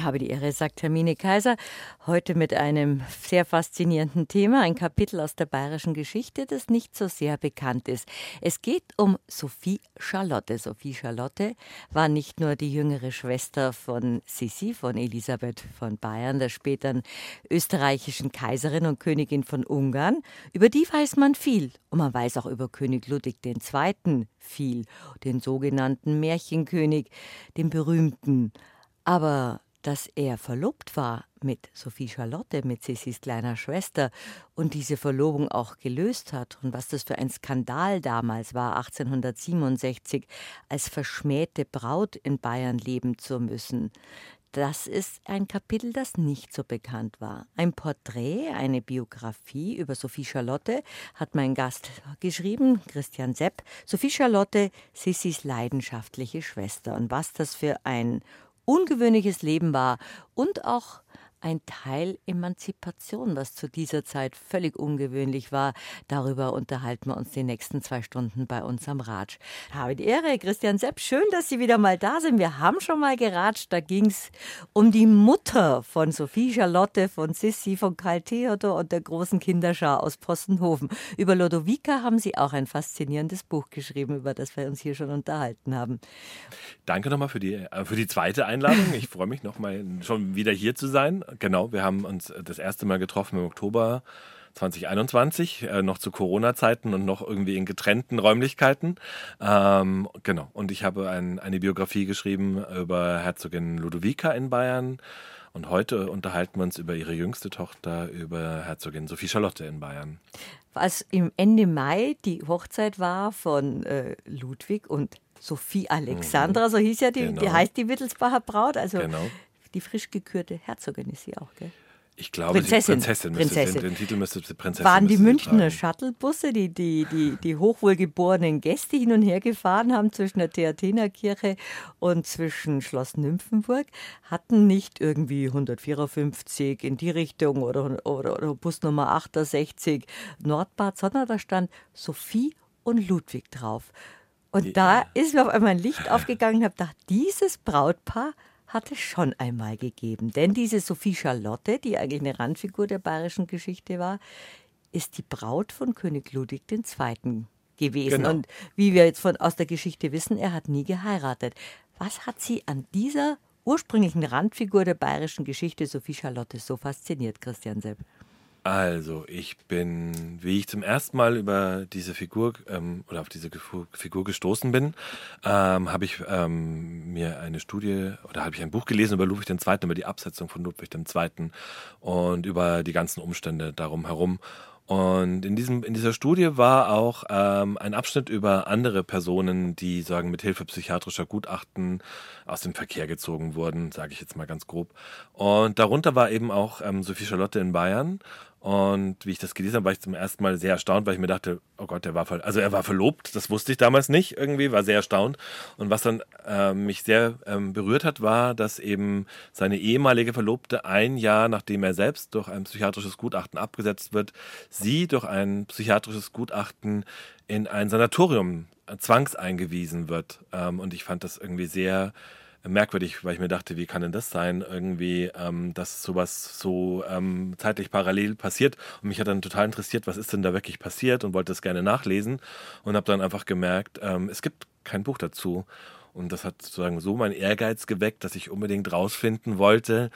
Habe die Ehre, sagt Hermine Kaiser. Heute mit einem sehr faszinierenden Thema, ein Kapitel aus der bayerischen Geschichte, das nicht so sehr bekannt ist. Es geht um Sophie Charlotte. Sophie Charlotte war nicht nur die jüngere Schwester von Sissi, von Elisabeth von Bayern, der späteren österreichischen Kaiserin und Königin von Ungarn. Über die weiß man viel. Und man weiß auch über König Ludwig II. viel, den sogenannten Märchenkönig, den berühmten. Aber dass er verlobt war mit Sophie Charlotte, mit Sissis kleiner Schwester und diese Verlobung auch gelöst hat und was das für ein Skandal damals war, 1867 als verschmähte Braut in Bayern leben zu müssen. Das ist ein Kapitel, das nicht so bekannt war. Ein Porträt, eine Biografie über Sophie Charlotte hat mein Gast geschrieben, Christian Sepp. Sophie Charlotte, Sissis leidenschaftliche Schwester. Und was das für ein ungewöhnliches Leben war und auch ein Teil Emanzipation, was zu dieser Zeit völlig ungewöhnlich war. Darüber unterhalten wir uns die nächsten zwei Stunden bei uns am Ratsch. Habe die Ehre, Christian Sepp, schön, dass Sie wieder mal da sind. Wir haben schon mal geratscht, da ging es um die Mutter von Sophie Charlotte, von Sissi, von Karl Theodor und der großen Kinderschar aus Postenhofen. Über Lodovica haben Sie auch ein faszinierendes Buch geschrieben, über das wir uns hier schon unterhalten haben. Danke nochmal für die, äh, für die zweite Einladung. Ich freue mich nochmal schon wieder hier zu sein genau. Wir haben uns das erste Mal getroffen im Oktober 2021, äh, noch zu Corona-Zeiten und noch irgendwie in getrennten Räumlichkeiten. Ähm, genau. Und ich habe ein, eine Biografie geschrieben über Herzogin Ludovica in Bayern. Und heute unterhalten wir uns über ihre jüngste Tochter, über Herzogin Sophie Charlotte in Bayern. Was im Ende Mai die Hochzeit war von äh, Ludwig und Sophie Alexandra, mhm. so hieß ja die, genau. die heißt die Wittelsbacher Braut, also genau die frisch gekürte Herzogin ist sie auch, gell? Ich glaube, Prinzessin. Prinzessin, Prinzessin. Den, den, Titel müsste Prinzessin. Waren die Münchner Shuttlebusse, die, die, die, die hochwohlgeborenen Gäste hin und her gefahren haben zwischen der Theatinerkirche und zwischen Schloss Nymphenburg, hatten nicht irgendwie 154 in die Richtung oder, oder, oder Bus Nummer 68 Nordbad, sondern da stand Sophie und Ludwig drauf. Und ja. da ist mir auf einmal ein Licht aufgegangen und habe gedacht, dieses Brautpaar hat es schon einmal gegeben. Denn diese Sophie Charlotte, die eigentlich eine Randfigur der bayerischen Geschichte war, ist die Braut von König Ludwig II. gewesen. Genau. Und wie wir jetzt von, aus der Geschichte wissen, er hat nie geheiratet. Was hat sie an dieser ursprünglichen Randfigur der bayerischen Geschichte, Sophie Charlotte, so fasziniert, Christian Sepp? Also, ich bin, wie ich zum ersten Mal über diese Figur ähm, oder auf diese Figur gestoßen bin, ähm, habe ich ähm, mir eine Studie oder habe ich ein Buch gelesen über Ludwig II., über die Absetzung von Ludwig II. und über die ganzen Umstände darum herum. Und in, diesem, in dieser Studie war auch ähm, ein Abschnitt über andere Personen, die sagen, mit Hilfe psychiatrischer Gutachten aus dem Verkehr gezogen wurden, sage ich jetzt mal ganz grob. Und darunter war eben auch ähm, Sophie Charlotte in Bayern. Und wie ich das gelesen habe, war ich zum ersten Mal sehr erstaunt, weil ich mir dachte, oh Gott, der war also er war verlobt, das wusste ich damals nicht irgendwie, war sehr erstaunt. Und was dann äh, mich sehr ähm, berührt hat, war, dass eben seine ehemalige Verlobte ein Jahr, nachdem er selbst durch ein psychiatrisches Gutachten abgesetzt wird, sie durch ein psychiatrisches Gutachten in ein Sanatorium zwangseingewiesen wird. Ähm, und ich fand das irgendwie sehr merkwürdig, weil ich mir dachte, wie kann denn das sein, irgendwie, ähm, dass sowas so ähm, zeitlich parallel passiert. Und mich hat dann total interessiert, was ist denn da wirklich passiert und wollte das gerne nachlesen und habe dann einfach gemerkt, ähm, es gibt kein Buch dazu. Und das hat sozusagen so meinen Ehrgeiz geweckt, dass ich unbedingt rausfinden wollte,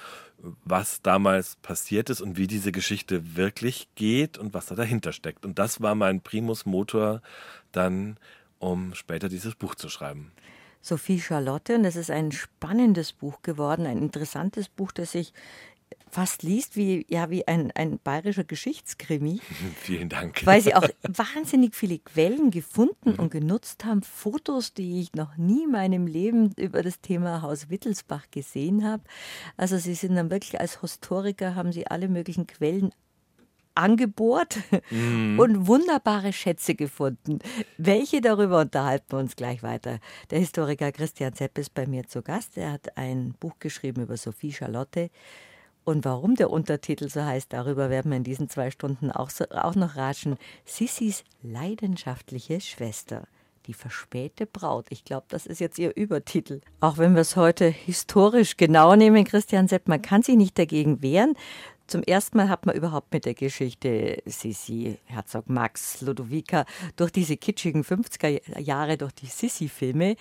was damals passiert ist und wie diese Geschichte wirklich geht und was da dahinter steckt. Und das war mein Primus-Motor dann, um später dieses Buch zu schreiben. Sophie Charlotte. Und das ist ein spannendes Buch geworden, ein interessantes Buch, das sich fast liest wie, ja, wie ein, ein bayerischer Geschichtskrimi. Vielen Dank. Weil sie auch wahnsinnig viele Quellen gefunden und genutzt haben, Fotos, die ich noch nie in meinem Leben über das Thema Haus Wittelsbach gesehen habe. Also sie sind dann wirklich als Historiker, haben sie alle möglichen Quellen angebohrt mhm. und wunderbare Schätze gefunden. Welche darüber unterhalten wir uns gleich weiter. Der Historiker Christian Zepp ist bei mir zu Gast. Er hat ein Buch geschrieben über Sophie Charlotte. Und warum der Untertitel so heißt, darüber werden wir in diesen zwei Stunden auch, so, auch noch ratschen. Sissis leidenschaftliche Schwester. Die verspähte Braut. Ich glaube, das ist jetzt ihr Übertitel. Auch wenn wir es heute historisch genau nehmen, Christian Sepp, man kann sich nicht dagegen wehren. Zum ersten Mal hat man überhaupt mit der Geschichte Sissi, Herzog Max, Ludovica durch diese kitschigen 50er Jahre, durch die Sissi-Filme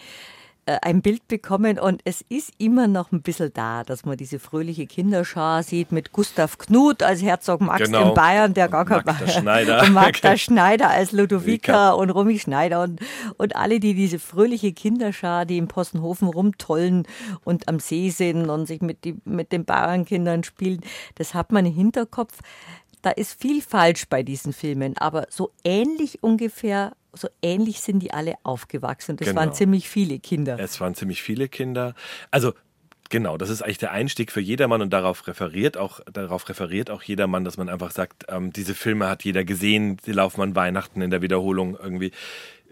ein Bild bekommen und es ist immer noch ein bisschen da, dass man diese fröhliche Kinderschar sieht mit Gustav Knut als Herzog Max genau. in Bayern, der gar kein Magda Schneider. und Magda Schneider als Ludovica und Romy Schneider und, und alle, die diese fröhliche Kinderschar, die im Possenhofen rumtollen und am See sind und sich mit, die, mit den Bauernkindern spielen, das hat man im Hinterkopf. Da ist viel falsch bei diesen Filmen, aber so ähnlich ungefähr so ähnlich sind die alle aufgewachsen. Und es genau. waren ziemlich viele Kinder. Es waren ziemlich viele Kinder. Also Genau, das ist eigentlich der Einstieg für jedermann und darauf referiert auch, darauf referiert auch jedermann, dass man einfach sagt, ähm, diese Filme hat jeder gesehen, die laufen an Weihnachten in der Wiederholung irgendwie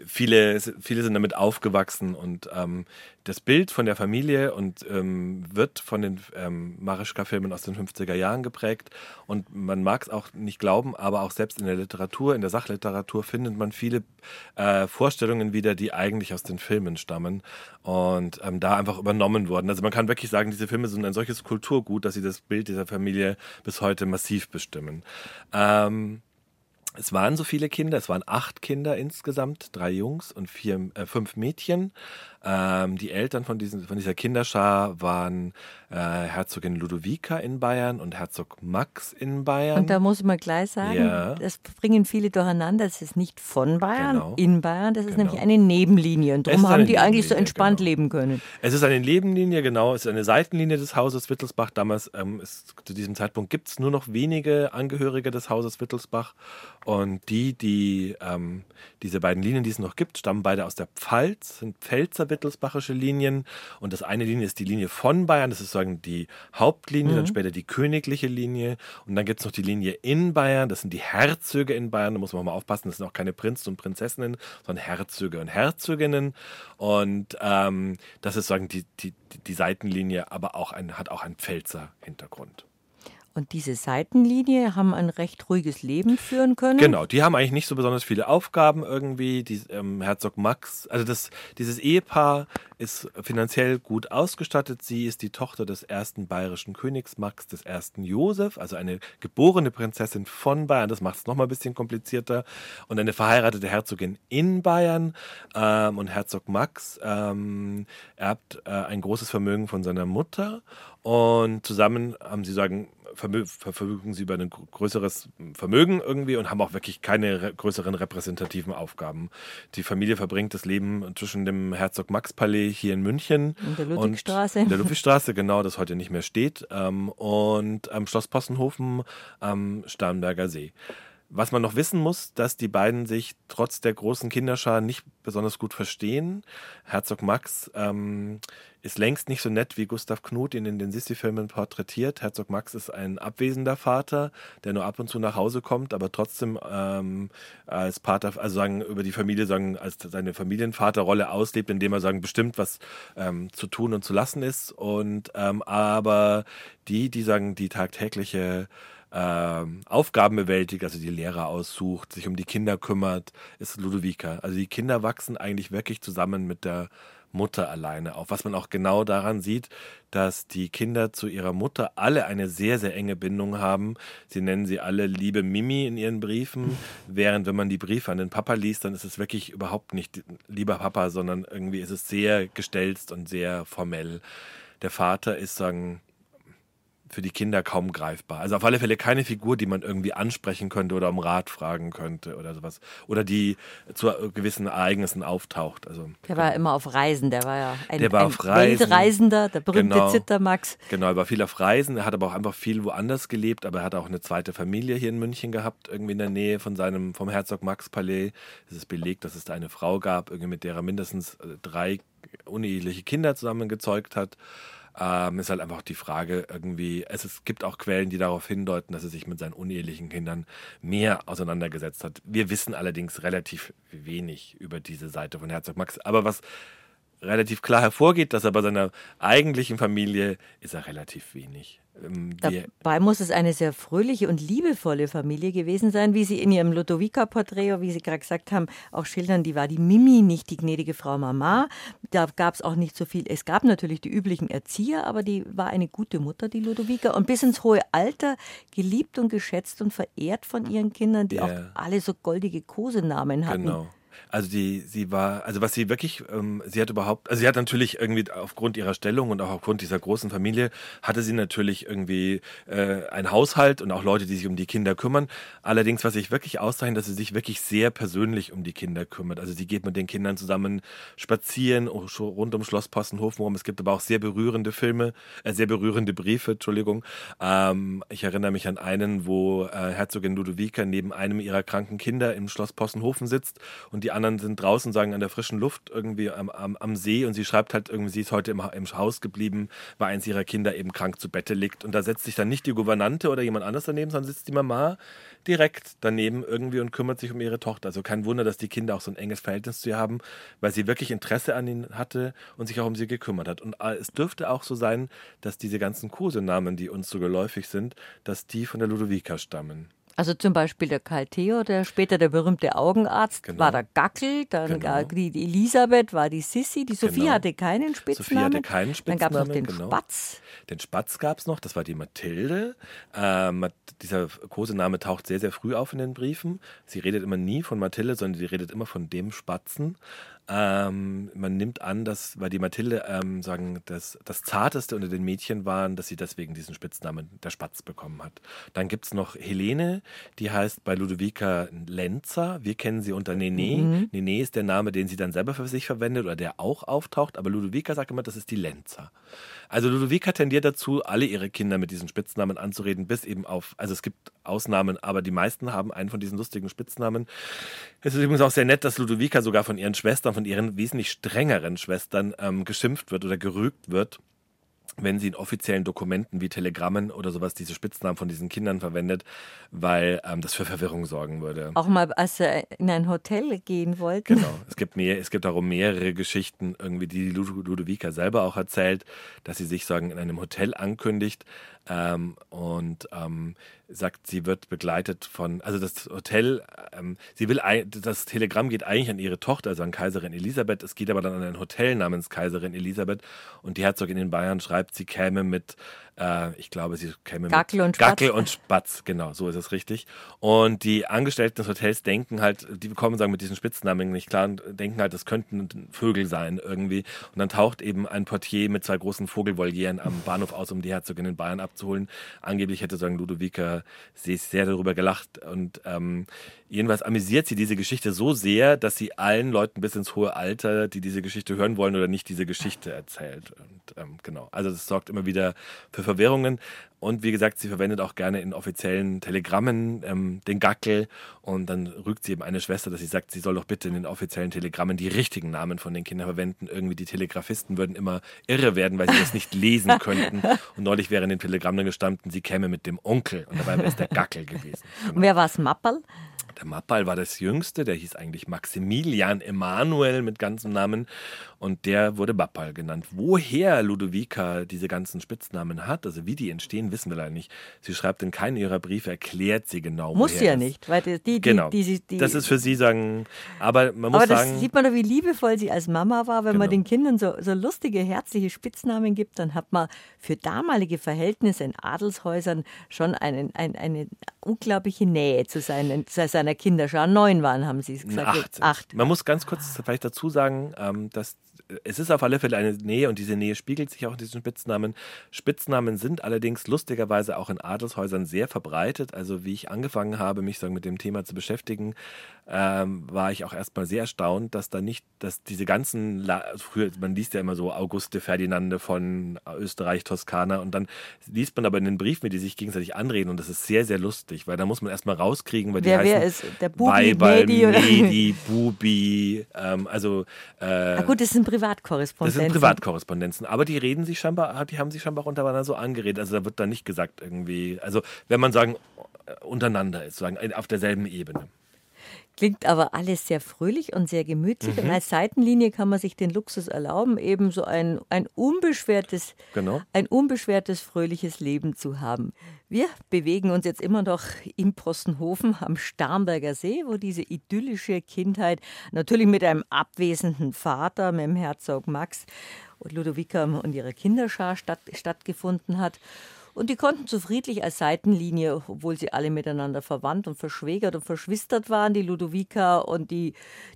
viele, viele sind damit aufgewachsen und ähm, das Bild von der Familie und ähm, wird von den ähm, Marischka-Filmen aus den 50er Jahren geprägt und man mag es auch nicht glauben, aber auch selbst in der Literatur, in der Sachliteratur findet man viele äh, Vorstellungen wieder, die eigentlich aus den Filmen stammen und ähm, da einfach übernommen wurden. Also man kann wirklich sagen, diese Filme sind ein solches Kulturgut, dass sie das Bild dieser Familie bis heute massiv bestimmen. Ähm, es waren so viele Kinder, es waren acht Kinder insgesamt, drei Jungs und vier, äh, fünf Mädchen. Ähm, die Eltern von, diesen, von dieser Kinderschar waren äh, Herzogin Ludovica in Bayern und Herzog Max in Bayern. Und da muss man gleich sagen, ja. das bringen viele durcheinander. Das ist nicht von Bayern, genau. in Bayern. Das ist genau. nämlich eine Nebenlinie. Und darum haben die eigentlich so entspannt genau. leben können. Es ist eine Nebenlinie, genau. Es ist eine Seitenlinie des Hauses Wittelsbach. Damals, ähm, ist, zu diesem Zeitpunkt, gibt es nur noch wenige Angehörige des Hauses Wittelsbach. Und die, die ähm, diese beiden Linien, die es noch gibt, stammen beide aus der Pfalz, sind Pfälzer wittelsbachische Linien. Und das eine Linie ist die Linie von Bayern, das ist sozusagen die Hauptlinie, mhm. dann später die königliche Linie. Und dann gibt es noch die Linie in Bayern, das sind die Herzöge in Bayern. Da muss man mal aufpassen, das sind auch keine Prinzen und Prinzessinnen, sondern Herzöge und Herzöginnen. Und ähm, das ist sozusagen die, die, die Seitenlinie, aber auch ein, hat auch einen Pfälzer Hintergrund. Und diese Seitenlinie haben ein recht ruhiges Leben führen können? Genau, die haben eigentlich nicht so besonders viele Aufgaben irgendwie. Die, ähm, Herzog Max, also das, dieses Ehepaar ist finanziell gut ausgestattet. Sie ist die Tochter des ersten bayerischen Königs Max des ersten Josef, also eine geborene Prinzessin von Bayern. Das macht es nochmal ein bisschen komplizierter. Und eine verheiratete Herzogin in Bayern. Ähm, und Herzog Max ähm, erbt äh, ein großes Vermögen von seiner Mutter. Und zusammen haben sie sagen, verfügen sie über ein größeres Vermögen irgendwie und haben auch wirklich keine re größeren repräsentativen Aufgaben. Die Familie verbringt das Leben zwischen dem Herzog Max Palais hier in München in der Ludwigstraße. in der Ludwigstraße, genau, das heute nicht mehr steht, ähm, und am Schloss Possenhofen am Starnberger See. Was man noch wissen muss, dass die beiden sich trotz der großen Kinderschar nicht besonders gut verstehen. Herzog Max ähm, ist längst nicht so nett, wie Gustav Knut ihn in den Sissi-Filmen porträtiert. Herzog Max ist ein abwesender Vater, der nur ab und zu nach Hause kommt, aber trotzdem ähm, als Pater, also sagen über die Familie, sagen als seine Familienvaterrolle auslebt, indem er sagen bestimmt, was ähm, zu tun und zu lassen ist. Und ähm, aber die, die sagen die tagtägliche ähm, Aufgaben bewältigt, also die Lehrer aussucht, sich um die Kinder kümmert, ist Ludovica. Also die Kinder wachsen eigentlich wirklich zusammen mit der Mutter alleine auf. Was man auch genau daran sieht, dass die Kinder zu ihrer Mutter alle eine sehr, sehr enge Bindung haben. Sie nennen sie alle liebe Mimi in ihren Briefen, während wenn man die Briefe an den Papa liest, dann ist es wirklich überhaupt nicht lieber Papa, sondern irgendwie ist es sehr gestelzt und sehr formell. Der Vater ist, sagen, für die Kinder kaum greifbar. Also auf alle Fälle keine Figur, die man irgendwie ansprechen könnte oder um Rat fragen könnte oder sowas. Oder die zu gewissen Ereignissen auftaucht. Also, der war immer auf Reisen, der war ja ein, der war ein auf Reisen. Weltreisender, der berühmte genau, Zittermax. Genau, er war viel auf Reisen, er hat aber auch einfach viel woanders gelebt, aber er hat auch eine zweite Familie hier in München gehabt, irgendwie in der Nähe von seinem, vom Herzog Max Palais. Es ist belegt, dass es da eine Frau gab, irgendwie mit der er mindestens äh, drei uneheliche Kinder zusammen gezeugt hat ähm, ist halt einfach die Frage irgendwie, es, es gibt auch Quellen, die darauf hindeuten, dass er sich mit seinen unehelichen Kindern mehr auseinandergesetzt hat. Wir wissen allerdings relativ wenig über diese Seite von Herzog Max. Aber was relativ klar hervorgeht, dass er bei seiner eigentlichen Familie ist er relativ wenig. Ähm, Dabei muss es eine sehr fröhliche und liebevolle Familie gewesen sein, wie Sie in Ihrem Ludovica-Porträt, wie Sie gerade gesagt haben, auch schildern. Die war die Mimi, nicht die gnädige Frau Mama. Da gab es auch nicht so viel. Es gab natürlich die üblichen Erzieher, aber die war eine gute Mutter, die Ludovica. Und bis ins hohe Alter geliebt und geschätzt und verehrt von ihren Kindern, die ja. auch alle so goldige Kosenamen hatten. Genau. Also die, sie war, also was sie wirklich, ähm, sie hat überhaupt, also sie hat natürlich irgendwie aufgrund ihrer Stellung und auch aufgrund dieser großen Familie, hatte sie natürlich irgendwie äh, ein Haushalt und auch Leute, die sich um die Kinder kümmern. Allerdings, was sich wirklich auszeichnet, dass sie sich wirklich sehr persönlich um die Kinder kümmert. Also sie geht mit den Kindern zusammen spazieren, rund um Schloss Possenhofen rum. Es gibt aber auch sehr berührende Filme, äh, sehr berührende Briefe, Entschuldigung. Ähm, ich erinnere mich an einen, wo äh, Herzogin Ludovica neben einem ihrer kranken Kinder im Schloss Possenhofen sitzt und die anderen sind draußen, sagen an der frischen Luft irgendwie am, am, am See und sie schreibt halt irgendwie, sie ist heute im, im Haus geblieben, weil eins ihrer Kinder eben krank zu Bette liegt. Und da setzt sich dann nicht die Gouvernante oder jemand anders daneben, sondern sitzt die Mama direkt daneben irgendwie und kümmert sich um ihre Tochter. Also kein Wunder, dass die Kinder auch so ein enges Verhältnis zu ihr haben, weil sie wirklich Interesse an ihnen hatte und sich auch um sie gekümmert hat. Und äh, es dürfte auch so sein, dass diese ganzen Kosenamen, die uns so geläufig sind, dass die von der Ludovica stammen. Also zum Beispiel der Karl Theo, der später der berühmte Augenarzt, genau. war der Gackel, dann genau. die Elisabeth war die Sissi, die Sophie genau. hatte keinen Spitznamen. Sophie hatte keinen Spitznamen. Dann gab es noch den genau. Spatz. Den Spatz gab es noch, das war die Mathilde. Ähm, dieser Kosename taucht sehr, sehr früh auf in den Briefen. Sie redet immer nie von Mathilde, sondern sie redet immer von dem Spatzen. Ähm, man nimmt an, dass, weil die Mathilde ähm, sagen, dass das Zarteste unter den Mädchen waren, dass sie deswegen diesen Spitznamen der Spatz bekommen hat. Dann gibt es noch Helene, die heißt bei Ludovica Lenzer. Wir kennen sie unter Nene. Mhm. Nene ist der Name, den sie dann selber für sich verwendet oder der auch auftaucht, aber Ludovica sagt immer, das ist die Lenzer. Also Ludovica tendiert dazu, alle ihre Kinder mit diesen Spitznamen anzureden, bis eben auf, also es gibt Ausnahmen, aber die meisten haben einen von diesen lustigen Spitznamen. Es ist übrigens auch sehr nett, dass Ludovica sogar von ihren Schwestern, von ihren wesentlich strengeren Schwestern ähm, geschimpft wird oder gerügt wird wenn sie in offiziellen Dokumenten wie Telegrammen oder sowas diese Spitznamen von diesen Kindern verwendet, weil ähm, das für Verwirrung sorgen würde. Auch mal, als er in ein Hotel gehen wollte. Genau. Es gibt mehr, es gibt darum mehrere Geschichten, irgendwie, die Ludovica selber auch erzählt, dass sie sich sagen in einem Hotel ankündigt ähm, und ähm, sagt, sie wird begleitet von, also das Hotel, ähm, sie will, das Telegramm geht eigentlich an ihre Tochter, also an Kaiserin Elisabeth. Es geht aber dann an ein Hotel namens Kaiserin Elisabeth und die Herzogin in Bayern schreibt, sie käme mit äh, ich glaube, sie käme Gackel mit und Spatz. Gackel und Spatz, genau, so ist es richtig. Und die Angestellten des Hotels denken halt, die bekommen sagen mit diesen Spitznamen nicht klar und denken halt, das könnten Vögel sein irgendwie. Und dann taucht eben ein Portier mit zwei großen Vogelvolieren am Bahnhof aus, um die Herzogin in Bayern abzuholen. Angeblich hätte sagen Ludovica sie sehr darüber gelacht und ähm, jedenfalls amüsiert sie diese Geschichte so sehr, dass sie allen Leuten bis ins hohe Alter, die diese Geschichte hören wollen oder nicht, diese Geschichte erzählt. Und ähm, genau, also das sorgt immer wieder für Verwirrungen. Und wie gesagt, sie verwendet auch gerne in offiziellen Telegrammen ähm, den Gackel. Und dann rügt sie eben eine Schwester, dass sie sagt, sie soll doch bitte in den offiziellen Telegrammen die richtigen Namen von den Kindern verwenden. Irgendwie die Telegrafisten würden immer irre werden, weil sie das nicht lesen könnten. Und neulich wäre in den Telegrammen gestanden, sie käme mit dem Onkel. Und dabei wäre es der Gackel gewesen. Genau. Und wer war es, Mappel? Der Mappal war das Jüngste, der hieß eigentlich Maximilian Emanuel mit ganzem Namen und der wurde Mappal genannt. Woher Ludovica diese ganzen Spitznamen hat, also wie die entstehen, wissen wir leider nicht. Sie schreibt in keinem ihrer Briefe, erklärt sie genau. Muss sie ja nicht, weil die, die, genau. die, die, das ist für sie sagen, aber man muss aber sagen. das sieht man doch, wie liebevoll sie als Mama war, wenn genau. man den Kindern so, so lustige, herzliche Spitznamen gibt, dann hat man für damalige Verhältnisse in Adelshäusern schon einen, ein, eine unglaubliche Nähe zu seinen, zu seiner Kinderschar. Neun waren, haben Sie es gesagt. Acht. Acht. Man muss ganz kurz vielleicht dazu sagen, ähm, dass es ist auf alle Fälle eine Nähe und diese Nähe spiegelt sich auch in diesen Spitznamen. Spitznamen sind allerdings lustigerweise auch in Adelshäusern sehr verbreitet. Also wie ich angefangen habe, mich so mit dem Thema zu beschäftigen, ähm, war ich auch erstmal sehr erstaunt, dass da nicht, dass diese ganzen, La früher, man liest ja immer so Auguste Ferdinande von Österreich, Toskana und dann liest man aber in den Briefen, wie die sich gegenseitig anreden und das ist sehr, sehr lustig, weil da muss man erstmal rauskriegen, weil die wer, heißen wer ist der Bubi, Weiberl, Medi, Medi, Bubi, ähm, also äh, Na gut, das sind Privatkorrespondenzen. Das sind Privatkorrespondenzen, aber die reden sich scheinbar, die haben sich scheinbar untereinander so angeredet, also da wird dann nicht gesagt irgendwie, also wenn man sagen, untereinander ist, sagen auf derselben Ebene. Klingt aber alles sehr fröhlich und sehr gemütlich. Mhm. Und als Seitenlinie kann man sich den Luxus erlauben, eben so ein, ein unbeschwertes, genau. ein unbeschwertes, fröhliches Leben zu haben. Wir bewegen uns jetzt immer noch im Postenhofen am Starnberger See, wo diese idyllische Kindheit natürlich mit einem abwesenden Vater, mit dem Herzog Max und Ludovica und ihrer Kinderschar statt, stattgefunden hat. Und die konnten so friedlich als Seitenlinie, obwohl sie alle miteinander verwandt und verschwägert und verschwistert waren, die Ludovica und die,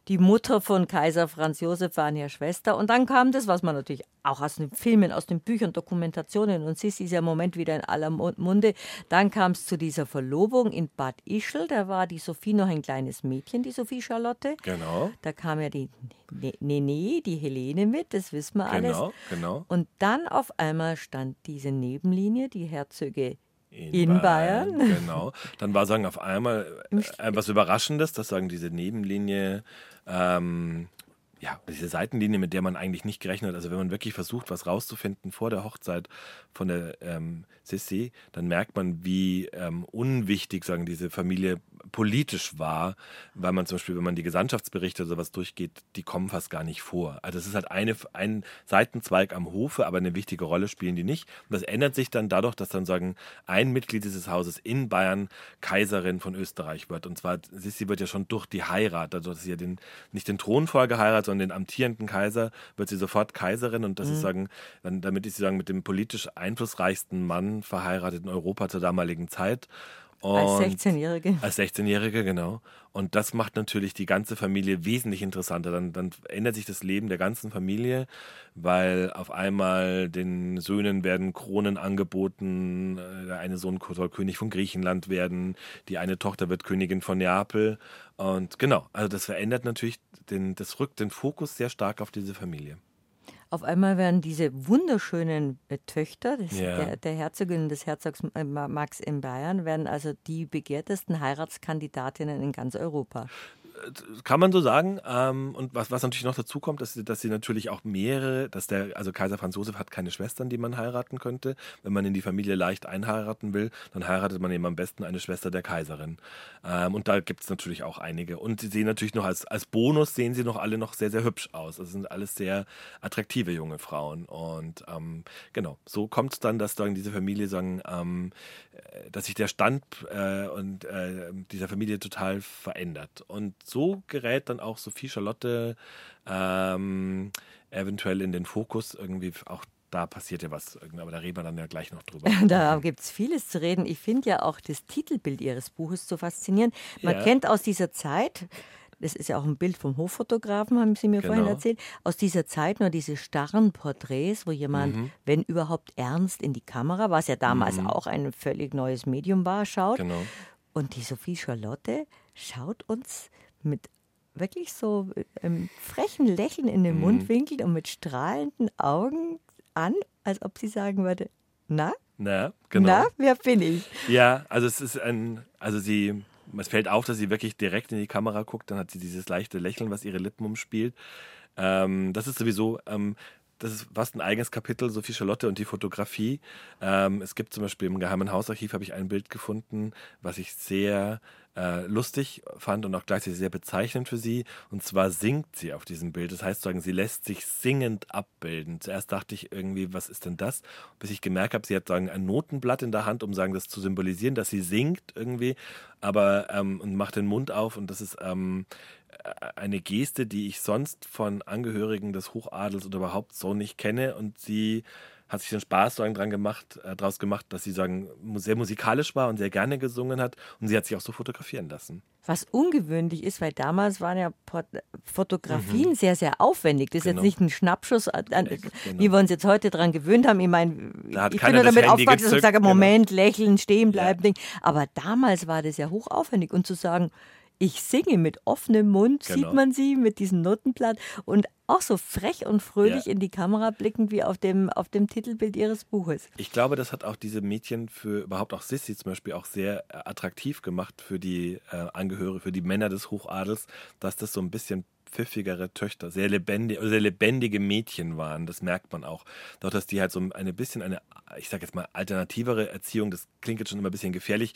die Mutter von Kaiser Franz Josef waren ja Schwester. Und dann kam das, was man natürlich auch aus den Filmen, aus den Büchern, Dokumentationen und Sissi ist ja im Moment wieder in aller Munde. Dann kam es zu dieser Verlobung in Bad Ischl. Da war die Sophie noch ein kleines Mädchen, die Sophie Charlotte. Genau. Da kam ja die Nene, die Helene mit, das wissen wir alles. Genau, genau. Und dann auf einmal stand diese Nebenlinie, die Herzöge in, in Bayern, Bayern. Genau. Dann war sagen auf einmal etwas Überraschendes, dass sagen diese Nebenlinie ähm, ja, diese Seitenlinie, mit der man eigentlich nicht gerechnet hat. Also wenn man wirklich versucht, was rauszufinden vor der Hochzeit von der ähm, Sissi, dann merkt man, wie ähm, unwichtig sagen diese Familie politisch war, weil man zum Beispiel, wenn man die Gesandtschaftsberichte oder sowas durchgeht, die kommen fast gar nicht vor. Also es ist halt eine, ein Seitenzweig am Hofe, aber eine wichtige Rolle spielen die nicht. Und das ändert sich dann dadurch, dass dann sagen, ein Mitglied dieses Hauses in Bayern Kaiserin von Österreich wird. Und zwar, Sissi wird ja schon durch die Heirat, also dass sie ja den, nicht den Thronfolger heiratet, sondern den amtierenden Kaiser, wird sie sofort Kaiserin. Und das mhm. ist sagen, dann, damit ist sie sagen, mit dem politisch einflussreichsten Mann verheiratet in Europa zur damaligen Zeit. Und als 16-Jährige. Als 16-Jährige, genau. Und das macht natürlich die ganze Familie wesentlich interessanter. Dann, dann ändert sich das Leben der ganzen Familie, weil auf einmal den Söhnen werden Kronen angeboten. Der eine Sohn soll König von Griechenland werden, die eine Tochter wird Königin von Neapel. Und genau, also das verändert natürlich, den, das rückt den Fokus sehr stark auf diese Familie. Auf einmal werden diese wunderschönen äh, Töchter des, ja. der, der, Herzogin des Herzogs äh, Max in Bayern, werden also die begehrtesten Heiratskandidatinnen in ganz Europa kann man so sagen. Ähm, und was, was natürlich noch dazu kommt, dass dass sie natürlich auch mehrere, dass der, also Kaiser Franz Josef hat keine Schwestern, die man heiraten könnte. Wenn man in die Familie leicht einheiraten will, dann heiratet man eben am besten eine Schwester der Kaiserin. Ähm, und da gibt es natürlich auch einige. Und sie sehen natürlich noch als, als Bonus, sehen sie noch alle noch sehr, sehr hübsch aus. Das sind alles sehr attraktive junge Frauen. Und ähm, genau, so kommt es dann, dass dann diese Familie sagen, ähm, äh, dass sich der Stand äh, und äh, dieser Familie total verändert. Und so gerät dann auch Sophie Charlotte ähm, eventuell in den Fokus. Irgendwie auch da passiert ja was, aber da reden wir dann ja gleich noch drüber. Da gibt es vieles zu reden. Ich finde ja auch das Titelbild Ihres Buches so faszinierend. Man ja. kennt aus dieser Zeit, das ist ja auch ein Bild vom Hoffotografen, haben Sie mir genau. vorhin erzählt, aus dieser Zeit nur diese starren Porträts, wo jemand, mhm. wenn überhaupt ernst in die Kamera, was ja damals mhm. auch ein völlig neues Medium war, schaut. Genau. Und die Sophie Charlotte schaut uns mit wirklich so einem frechen Lächeln in den mhm. Mundwinkel und mit strahlenden Augen an, als ob sie sagen würde, na? Na, genau. Na, wer bin ich? Ja, also es ist ein, also sie, es fällt auf, dass sie wirklich direkt in die Kamera guckt, dann hat sie dieses leichte Lächeln, was ihre Lippen umspielt. Ähm, das ist sowieso, ähm, das ist fast ein eigenes Kapitel, Sophie Charlotte und die Fotografie. Ähm, es gibt zum Beispiel im Geheimen Hausarchiv habe ich ein Bild gefunden, was ich sehr äh, lustig fand und auch gleichzeitig sehr bezeichnend für sie. Und zwar singt sie auf diesem Bild. Das heißt, sagen, sie lässt sich singend abbilden. Zuerst dachte ich irgendwie, was ist denn das? Bis ich gemerkt habe, sie hat sagen, ein Notenblatt in der Hand, um sagen, das zu symbolisieren, dass sie singt irgendwie, aber ähm, und macht den Mund auf und das ist ähm, eine Geste, die ich sonst von Angehörigen des Hochadels oder überhaupt so nicht kenne. Und sie hat sich den Spaß dran gemacht, äh, daraus gemacht, dass sie sagen, sehr musikalisch war und sehr gerne gesungen hat. Und sie hat sich auch so fotografieren lassen. Was ungewöhnlich ist, weil damals waren ja Port Fotografien mhm. sehr, sehr aufwendig. Das ist genau. jetzt nicht ein Schnappschuss, an, genau. wie wir uns jetzt heute daran gewöhnt haben. Ich meine, ich bin nur damit aufgewachsen und sage, Moment, genau. lächeln, stehen bleiben. Ja. Aber damals war das ja hochaufwendig. Und zu sagen, ich singe mit offenem Mund, genau. sieht man sie mit diesem Notenblatt und auch so frech und fröhlich ja. in die Kamera blickend wie auf dem, auf dem Titelbild ihres Buches. Ich glaube, das hat auch diese Mädchen für überhaupt auch Sissy zum Beispiel auch sehr äh, attraktiv gemacht für die äh, Angehörige, für die Männer des Hochadels, dass das so ein bisschen pfiffigere Töchter, sehr lebendig, sehr lebendige Mädchen waren. Das merkt man auch. Doch, dass die halt so ein bisschen eine, ich sag jetzt mal, alternativere Erziehung, das klingt jetzt schon immer ein bisschen gefährlich.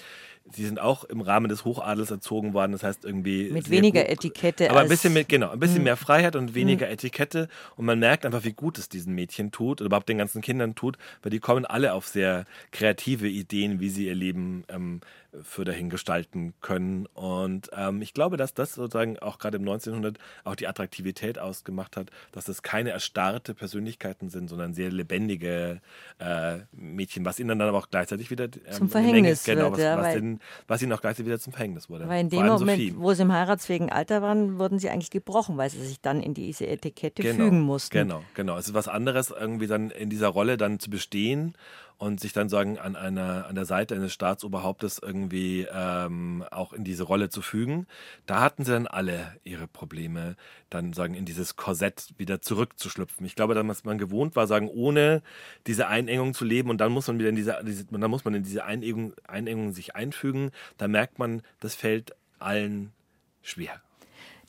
Sie sind auch im Rahmen des Hochadels erzogen worden. Das heißt irgendwie. Mit weniger gut, Etikette. Aber ein bisschen mit, genau, ein bisschen mhm. mehr Freiheit und weniger mhm. Etikette. Und man merkt einfach, wie gut es diesen Mädchen tut oder überhaupt den ganzen Kindern tut, weil die kommen alle auf sehr kreative Ideen, wie sie ihr Leben ähm, für dahin gestalten können. Und ähm, ich glaube, dass das sozusagen auch gerade im 1900 auch die Attraktivität ausgemacht hat, dass es keine erstarrte Persönlichkeiten sind, sondern sehr lebendige äh, Mädchen, was ihnen dann aber auch gleichzeitig wieder ähm, zum Verhängnis Menge, genau, wird. Was, was, den, was, ihnen auch gleichzeitig wieder zum Verhängnis wurde. Weil in dem Moment, Sophie. wo sie im heiratsfähigen Alter waren, wurden sie eigentlich gebrochen, weil sie sich dann in diese Etikette genau, fügen mussten. Genau, genau. Es ist was anderes, irgendwie dann in dieser Rolle dann zu bestehen und sich dann sagen, an einer an der Seite eines Staatsoberhauptes irgendwie ähm, auch in diese Rolle zu fügen. Da hatten sie dann alle ihre Probleme, dann sagen, in dieses Korsett wieder zurückzuschlüpfen. Ich glaube, dass man gewohnt war, sagen, ohne diese Einengung zu leben und dann muss man wieder in diese, diese dann muss man in diese Einengung, Einengung sich einfügen. Da merkt man, das fällt allen schwer.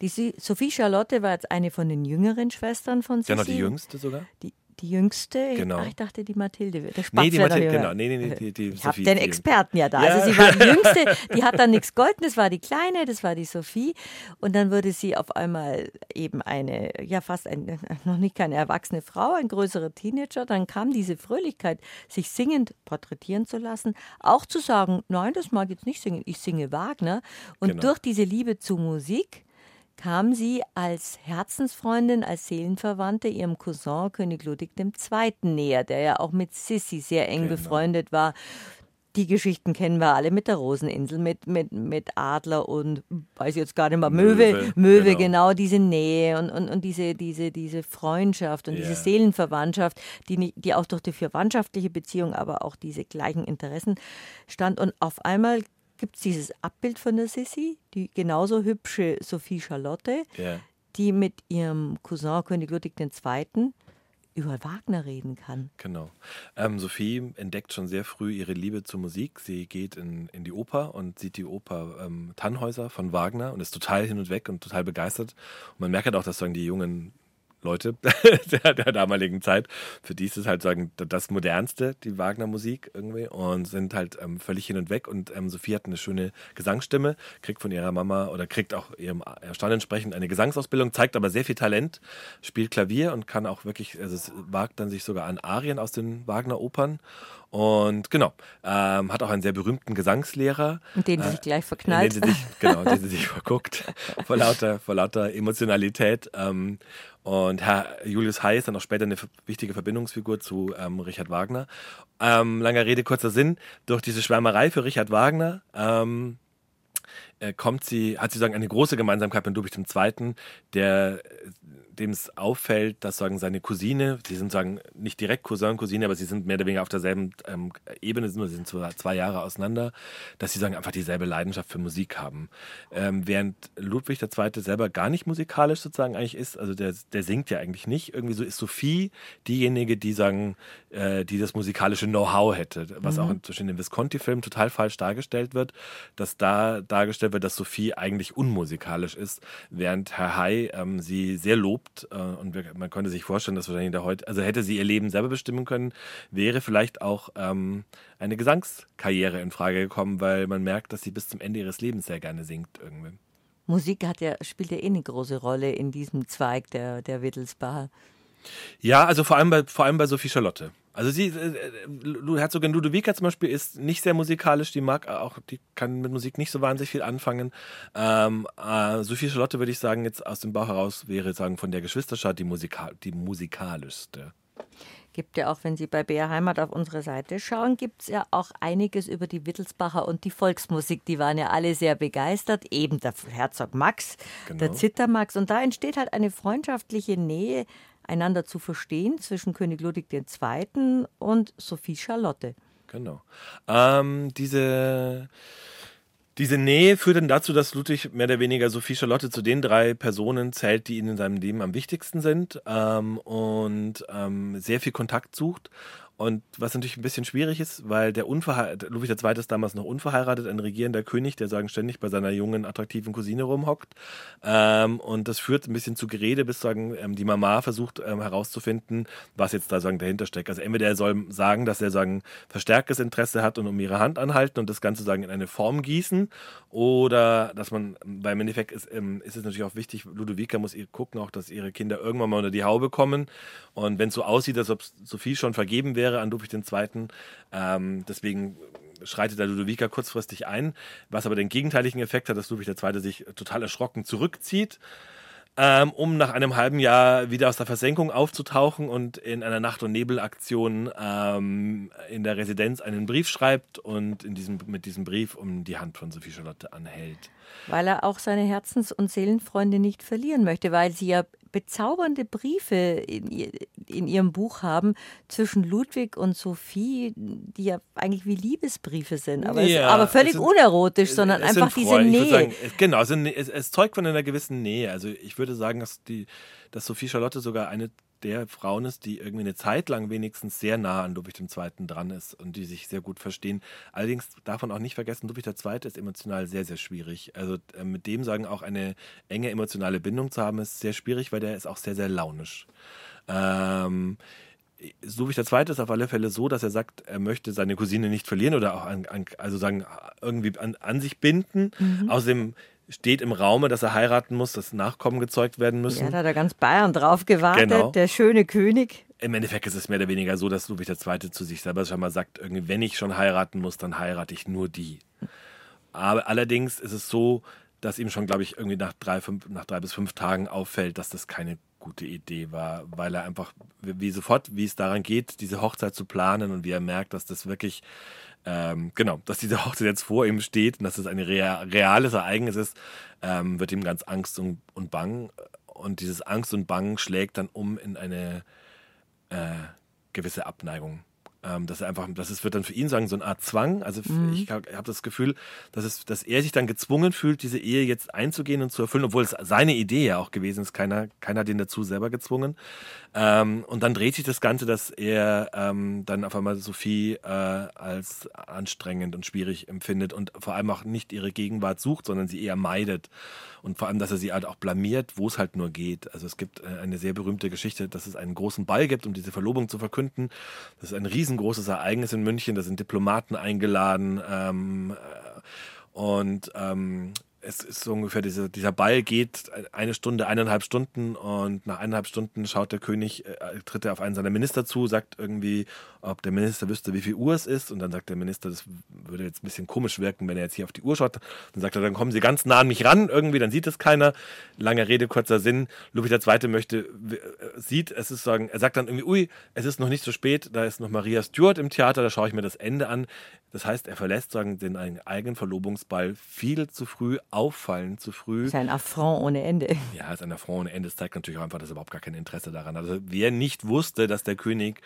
Die Sophie Charlotte war jetzt eine von den jüngeren Schwestern von Sissi. Ja, noch die jüngste sogar. Die, die jüngste? Genau. Ach, ich dachte, die Mathilde. Der nee, die Mathilde, genau. Nee, nee, nee, die, die ich habe den Experten ja da. Ja. Also sie war die jüngste, die hat dann nichts golden, das war die kleine, das war die Sophie. Und dann wurde sie auf einmal eben eine, ja fast ein, noch nicht keine erwachsene Frau, ein größerer Teenager. Dann kam diese Fröhlichkeit, sich singend porträtieren zu lassen, auch zu sagen, nein, das mag ich jetzt nicht singen, ich singe Wagner. Und genau. durch diese Liebe zu Musik kam sie als Herzensfreundin, als Seelenverwandte ihrem Cousin König Ludwig II. näher, der ja auch mit Sissi sehr eng genau. befreundet war. Die Geschichten kennen wir alle mit der Roseninsel, mit, mit, mit Adler und weiß ich jetzt gar nicht mehr, Möwe, Möwe, Möwe genau. genau. diese Nähe und, und, und diese, diese, diese Freundschaft und yeah. diese Seelenverwandtschaft, die, die auch durch die verwandtschaftliche Beziehung, aber auch diese gleichen Interessen stand. Und auf einmal gibt es dieses Abbild von der Sissi, die genauso hübsche Sophie Charlotte, ja. die mit ihrem Cousin König Ludwig II. über Wagner reden kann. Genau. Ähm, Sophie entdeckt schon sehr früh ihre Liebe zur Musik. Sie geht in, in die Oper und sieht die Oper ähm, Tannhäuser von Wagner und ist total hin und weg und total begeistert. Und man merkt halt auch, dass sagen, die jungen Leute der, der, damaligen Zeit. Für die ist es halt sagen das modernste, die Wagner-Musik irgendwie und sind halt ähm, völlig hin und weg. Und ähm, Sophie hat eine schöne Gesangsstimme, kriegt von ihrer Mama oder kriegt auch ihrem Stand entsprechend eine Gesangsausbildung, zeigt aber sehr viel Talent, spielt Klavier und kann auch wirklich, also es wagt dann sich sogar an Arien aus den Wagner-Opern und genau, ähm, hat auch einen sehr berühmten Gesangslehrer. Und den sie sich gleich verknallt. Den sie sich, genau, den sie sich verguckt, vor lauter, vor lauter Emotionalität. Ähm, und Herr Julius ist dann auch später eine wichtige Verbindungsfigur zu ähm, Richard Wagner. Ähm, langer Rede, kurzer Sinn. Durch diese Schwärmerei für Richard Wagner ähm, äh, kommt sie, hat sie sagen eine große Gemeinsamkeit mit Ludwig II., der dem es auffällt, dass sagen seine Cousine, sie sind sagen nicht direkt Cousin, Cousine, aber sie sind mehr oder weniger auf derselben ähm, Ebene, sie sind zwei, zwei Jahre auseinander, dass sie sagen einfach dieselbe Leidenschaft für Musik haben. Ähm, während Ludwig II. selber gar nicht musikalisch sozusagen eigentlich ist, also der, der singt ja eigentlich nicht. Irgendwie so ist Sophie diejenige, die sagen, äh, die das musikalische Know-how hätte, was mhm. auch in, in dem Visconti-Film total falsch dargestellt wird, dass da dargestellt wird, dass Sophie eigentlich unmusikalisch ist, während Herr Hay ähm, sie sehr lobt äh, und wir, man könnte sich vorstellen, dass wahrscheinlich da heute, also hätte sie ihr Leben selber bestimmen können, wäre vielleicht auch ähm, eine Gesangskarriere in Frage gekommen, weil man merkt, dass sie bis zum Ende ihres Lebens sehr gerne singt irgendwie. Musik hat ja, spielt ja eh eine große Rolle in diesem Zweig der, der Wittelsbacher. Ja, also vor allem bei, vor allem bei Sophie Charlotte. Also sie, äh, äh Herzogin Ludovica zum Beispiel ist nicht sehr musikalisch, die mag auch, die kann mit Musik nicht so wahnsinnig viel anfangen. Ähm, äh, Sophie Charlotte würde ich sagen, jetzt aus dem Bauch heraus wäre sagen von der Geschwisterschaft die, Musika die musikalischste. Gibt ja auch, wenn Sie bei BR Heimat auf unsere Seite schauen, gibt es ja auch einiges über die Wittelsbacher und die Volksmusik. Die waren ja alle sehr begeistert. Eben der Herzog Max, genau. der Zittermax. Und da entsteht halt eine freundschaftliche Nähe einander zu verstehen zwischen König Ludwig II. und Sophie Charlotte. Genau. Ähm, diese, diese Nähe führt dann dazu, dass Ludwig mehr oder weniger Sophie Charlotte zu den drei Personen zählt, die ihm in seinem Leben am wichtigsten sind ähm, und ähm, sehr viel Kontakt sucht Und was natürlich ein bisschen schwierig ist, weil der Unverheiratet, Ludwig II. ist damals noch unverheiratet, ein regierender König, der sagen ständig bei seiner jungen, attraktiven Cousine rumhockt. Ähm, und das führt ein bisschen zu Gerede, bis sagen, ähm, die Mama versucht ähm, herauszufinden, was jetzt da sagen dahinter steckt. Also entweder er soll sagen, dass er sagen verstärktes Interesse hat und um ihre Hand anhalten und das Ganze sagen in eine Form gießen, oder dass man, weil im Endeffekt ist, ähm, ist es natürlich auch wichtig, Ludovica muss ihr gucken, auch dass ihre Kinder irgendwann mal unter die Haube kommen. Und wenn es so aussieht, als ob Sophie schon vergeben wäre an Ludwig II., ähm, deswegen schreitet der Ludovica kurzfristig ein, was aber den gegenteiligen Effekt hat, dass Ludwig II. sich total erschrocken zurückzieht ähm, um nach einem halben Jahr wieder aus der Versenkung aufzutauchen und in einer Nacht- und Nebelaktion ähm, in der Residenz einen Brief schreibt und in diesem, mit diesem Brief um die Hand von Sophie Charlotte anhält. Weil er auch seine Herzens- und Seelenfreunde nicht verlieren möchte, weil sie ja bezaubernde Briefe in, in, ihrem Buch haben zwischen Ludwig und Sophie, die ja eigentlich wie Liebesbriefe sind, aber, ja, es, aber völlig sind, unerotisch, sondern einfach diese Nähe. Sagen, genau, also es, es, zeugt von einer gewissen Nähe. Also ich würde sagen, dass, die, dass Sophie Charlotte sogar eine der Frauen ist, die irgendwie eine Zeit lang wenigstens sehr nah an Ludwig II. dran ist und die sich sehr gut verstehen. Allerdings darf man auch nicht vergessen, Ludwig II. ist emotional sehr, sehr schwierig. Also äh, mit dem sagen auch eine enge emotionale Bindung zu haben, ist sehr schwierig, weil der ist auch sehr, sehr launisch. Ähm, Ludwig II. ist auf alle Fälle so, dass er sagt, er möchte seine Cousine nicht verlieren oder auch an, an, also sagen, irgendwie an, an sich binden. Mhm. Außerdem steht im Raume, dass er heiraten muss, dass Nachkommen gezeugt werden müssen. Ja, da hat er ganz Bayern drauf gewartet, genau. der schöne König. Im Endeffekt ist es mehr oder weniger so, dass Ludwig II. zu sich selber schon mal sagt, irgendwie, wenn ich schon heiraten muss, dann heirate ich nur die. Aber allerdings ist es so, dass ihm schon, glaube ich, irgendwie nach drei, fünf, nach drei bis fünf Tagen auffällt, dass das keine gute Idee war, weil er einfach, wie sofort, wie es daran geht, diese Hochzeit zu planen und wie er merkt, dass das wirklich ähm, genau, dass diese Hochzeit jetzt vor ihm steht und dass es ein reales Ereignis ist, ähm, wird ihm ganz Angst und, und Bang. Und dieses Angst und Bang schlägt dann um in eine äh, gewisse Abneigung ähm, dass er einfach, dass es wird dann für ihn sagen, so eine Art Zwang. Also mhm. ich habe hab das Gefühl, dass, es, dass er sich dann gezwungen fühlt, diese Ehe jetzt einzugehen und zu erfüllen, obwohl es seine Idee ja auch gewesen ist. Keiner, keiner hat ihn dazu selber gezwungen. Ähm, und dann dreht sich das Ganze, dass er ähm, dann auf einmal Sophie äh, als anstrengend und schwierig empfindet und vor allem auch nicht ihre Gegenwart sucht, sondern sie eher meidet. Und vor allem, dass er sie halt auch blamiert, wo es halt nur geht. Also es gibt äh, eine sehr berühmte Geschichte, dass es einen großen Ball gibt, um diese Verlobung zu verkünden. Das ist ein riesengroßes Ereignis in München. Da sind Diplomaten eingeladen. Ähm, äh, und ähm, es ist so ungefähr, diese, dieser Ball geht eine Stunde, eineinhalb Stunden und nach eineinhalb Stunden schaut der König, äh, tritt er auf einen seiner Minister zu, sagt irgendwie, ob der Minister wüsste, wie viel Uhr es ist und dann sagt der Minister, das würde jetzt ein bisschen komisch wirken, wenn er jetzt hier auf die Uhr schaut. Dann sagt er, dann kommen Sie ganz nah an mich ran irgendwie, dann sieht es keiner. Lange Rede, kurzer Sinn. Ludwig II. möchte, äh, sieht, es ist sagen, er sagt dann irgendwie, ui, es ist noch nicht so spät, da ist noch Maria Stuart im Theater, da schaue ich mir das Ende an. Das heißt, er verlässt sagen, den eigenen Verlobungsball viel zu früh auffallen zu früh. Das ist ein Affront ohne Ende. Ja, ist ein Affront ohne Ende. Das zeigt natürlich auch einfach, dass er überhaupt gar kein Interesse daran hat. Also wer nicht wusste, dass der König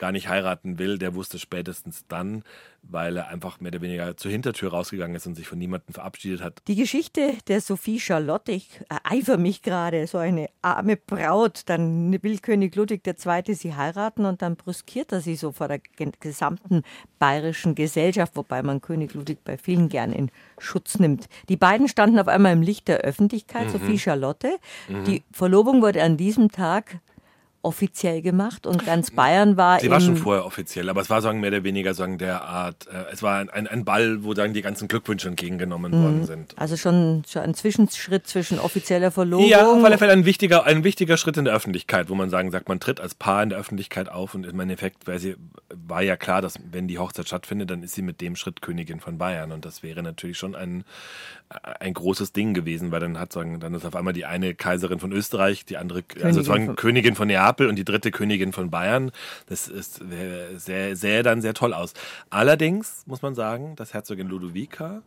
gar nicht heiraten will, der wusste spätestens dann, weil er einfach mehr oder weniger zur Hintertür rausgegangen ist und sich von niemandem verabschiedet hat. Die Geschichte der Sophie Charlotte, ich eifere mich gerade, so eine arme Braut, dann will König Ludwig II. sie heiraten und dann brüskiert er sie so vor der gesamten bayerischen Gesellschaft, wobei man König Ludwig bei vielen gern in Schutz nimmt. Die beiden standen auf einmal im Licht der Öffentlichkeit, mhm. Sophie Charlotte. Mhm. Die Verlobung wurde an diesem Tag offiziell gemacht und ganz Bayern war. Sie war schon vorher offiziell, aber es war sagen mehr oder weniger sagen der Art. Äh, es war ein, ein, Ball, wo dann die ganzen Glückwünsche entgegengenommen mhm. worden sind. Also schon, schon ein Zwischenschritt zwischen offizieller Verlobung. Ja, auf alle Fälle ein wichtiger, ein wichtiger Schritt in der Öffentlichkeit, wo man sagen sagt, man tritt als Paar in der Öffentlichkeit auf und im Endeffekt weil sie, war ja klar, dass wenn die Hochzeit stattfindet, dann ist sie mit dem Schritt Königin von Bayern und das wäre natürlich schon ein ein großes Ding gewesen, weil dann hat sagen, dann ist auf einmal die eine Kaiserin von Österreich, die andere Königin also sozusagen von Königin von Neapel und die dritte Königin von Bayern. Das ist sehr, sähe dann sehr toll aus. Allerdings muss man sagen, dass Herzogin Ludovica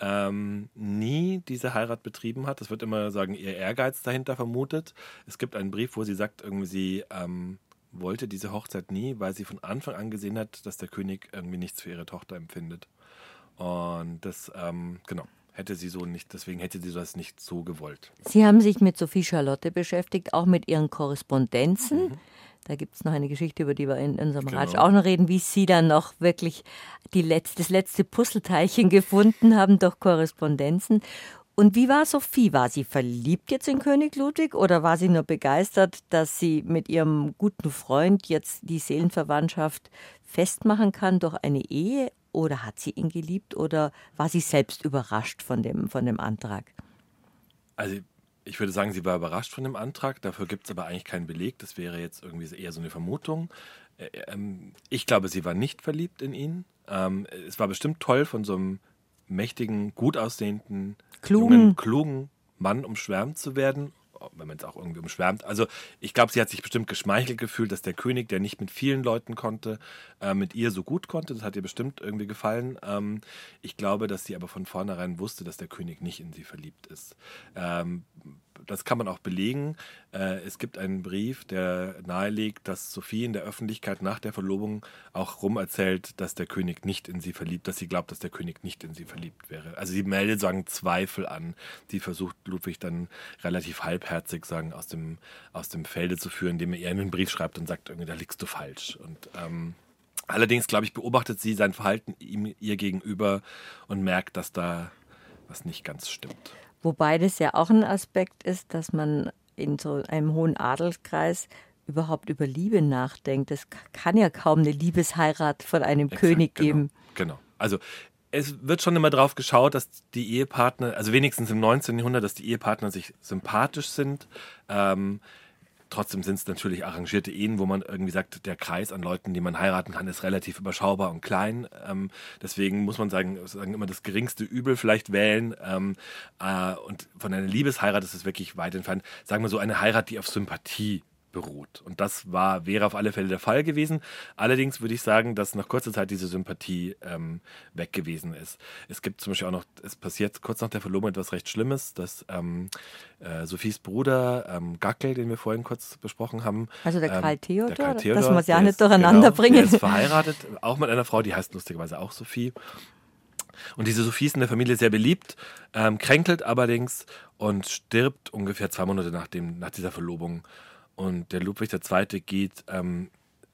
ähm, nie diese Heirat betrieben hat. Es wird immer sagen, ihr Ehrgeiz dahinter vermutet. Es gibt einen Brief, wo sie sagt, irgendwie sie ähm, wollte diese Hochzeit nie, weil sie von Anfang an gesehen hat, dass der König irgendwie nichts für ihre Tochter empfindet. Und das, ähm, genau hätte sie so nicht, deswegen hätte sie das nicht so gewollt. Sie haben sich mit Sophie Charlotte beschäftigt, auch mit ihren Korrespondenzen. Mhm. Da gibt es noch eine Geschichte, über die wir in unserem Genau. Ratsch auch noch reden, wie Sie dann noch wirklich die letzte, das letzte Puzzleteilchen gefunden haben durch Korrespondenzen. Und wie war Sophie? War sie verliebt jetzt in König Ludwig oder war sie nur begeistert, dass sie mit ihrem guten Freund jetzt die Seelenverwandtschaft festmachen kann durch eine Ehe? Oder hat sie ihn geliebt oder war sie selbst überrascht von dem, von dem Antrag? Also ich würde sagen, sie war überrascht von dem Antrag. Dafür gibt es aber eigentlich keinen Beleg. Das wäre jetzt irgendwie eher so eine Vermutung. Äh, ähm, Ich glaube, sie war nicht verliebt in ihn. Ähm, Es war bestimmt toll, von so einem mächtigen, gut aussehenden, Klugen. jungen, klugen Mann umschwärmt zu werden. Wenn man es auch irgendwie umschwärmt. Also ich glaube, sie hat sich bestimmt geschmeichelt gefühlt, dass der König, der nicht mit vielen Leuten konnte, äh, mit ihr so gut konnte. Das hat ihr bestimmt irgendwie gefallen. Ähm, ich glaube, dass sie aber von vornherein wusste, dass der König nicht in sie verliebt ist. Ähm, das kann man auch belegen. Äh, es gibt einen Brief, der nahelegt, dass Sophie in der Öffentlichkeit nach der Verlobung auch rum erzählt, dass der König nicht in sie verliebt, dass sie glaubt, dass der König nicht in sie verliebt wäre. Also sie meldet sagen Zweifel an. Die versucht Ludwig dann relativ halbherzig sagen aus dem aus dem Felde zu führen, indem er ihr einen Brief schreibt und sagt irgendwie, da liegst du falsch. Und ähm, allerdings glaube ich beobachtet sie sein Verhalten ihm ihr gegenüber und merkt, dass da was nicht ganz stimmt. Wobei das ja auch ein Aspekt ist, dass man in so einem hohen Adelskreis überhaupt über Liebe nachdenkt. Es kann ja kaum eine Liebesheirat von einem Exakt, König genau, geben. Genau. Also es wird schon immer drauf geschaut, dass die Ehepartner, also wenigstens im 19. Jahrhundert, dass die Ehepartner sich sympathisch sind. Ähm, trotzdem sind es natürlich arrangierte Ehen, wo man irgendwie sagt, der Kreis an Leuten, die man heiraten kann, ist relativ überschaubar und klein. Ähm, deswegen muss man sagen, sagen immer das geringste Übel vielleicht wählen. Ähm, äh, und von einer Liebesheirat ist es wirklich weit entfernt. Sagen wir so eine Heirat, die auf Sympathie beruht. Und das war, wäre auf alle Fälle der Fall gewesen. Allerdings würde ich sagen, dass nach kurzer Zeit diese Sympathie ähm, weg gewesen ist. Es gibt zum Beispiel auch noch, es passiert kurz nach der Verlobung etwas recht Schlimmes, dass ähm, äh, Sophies Bruder ähm, Gackel, den wir vorhin kurz besprochen haben, Also der ähm, Karl Theodor, der Karl dass Theodor, wir es ja nicht ist- durcheinander genau, bringen. Der ist verheiratet, auch mit einer Frau, die heißt lustigerweise auch Sophie. Und diese Sophie ist in der Familie sehr beliebt, ähm, kränkelt allerdings und stirbt ungefähr zwei Monate nach, dem, nach dieser Verlobung. Und der Ludwig II. geht, ähm,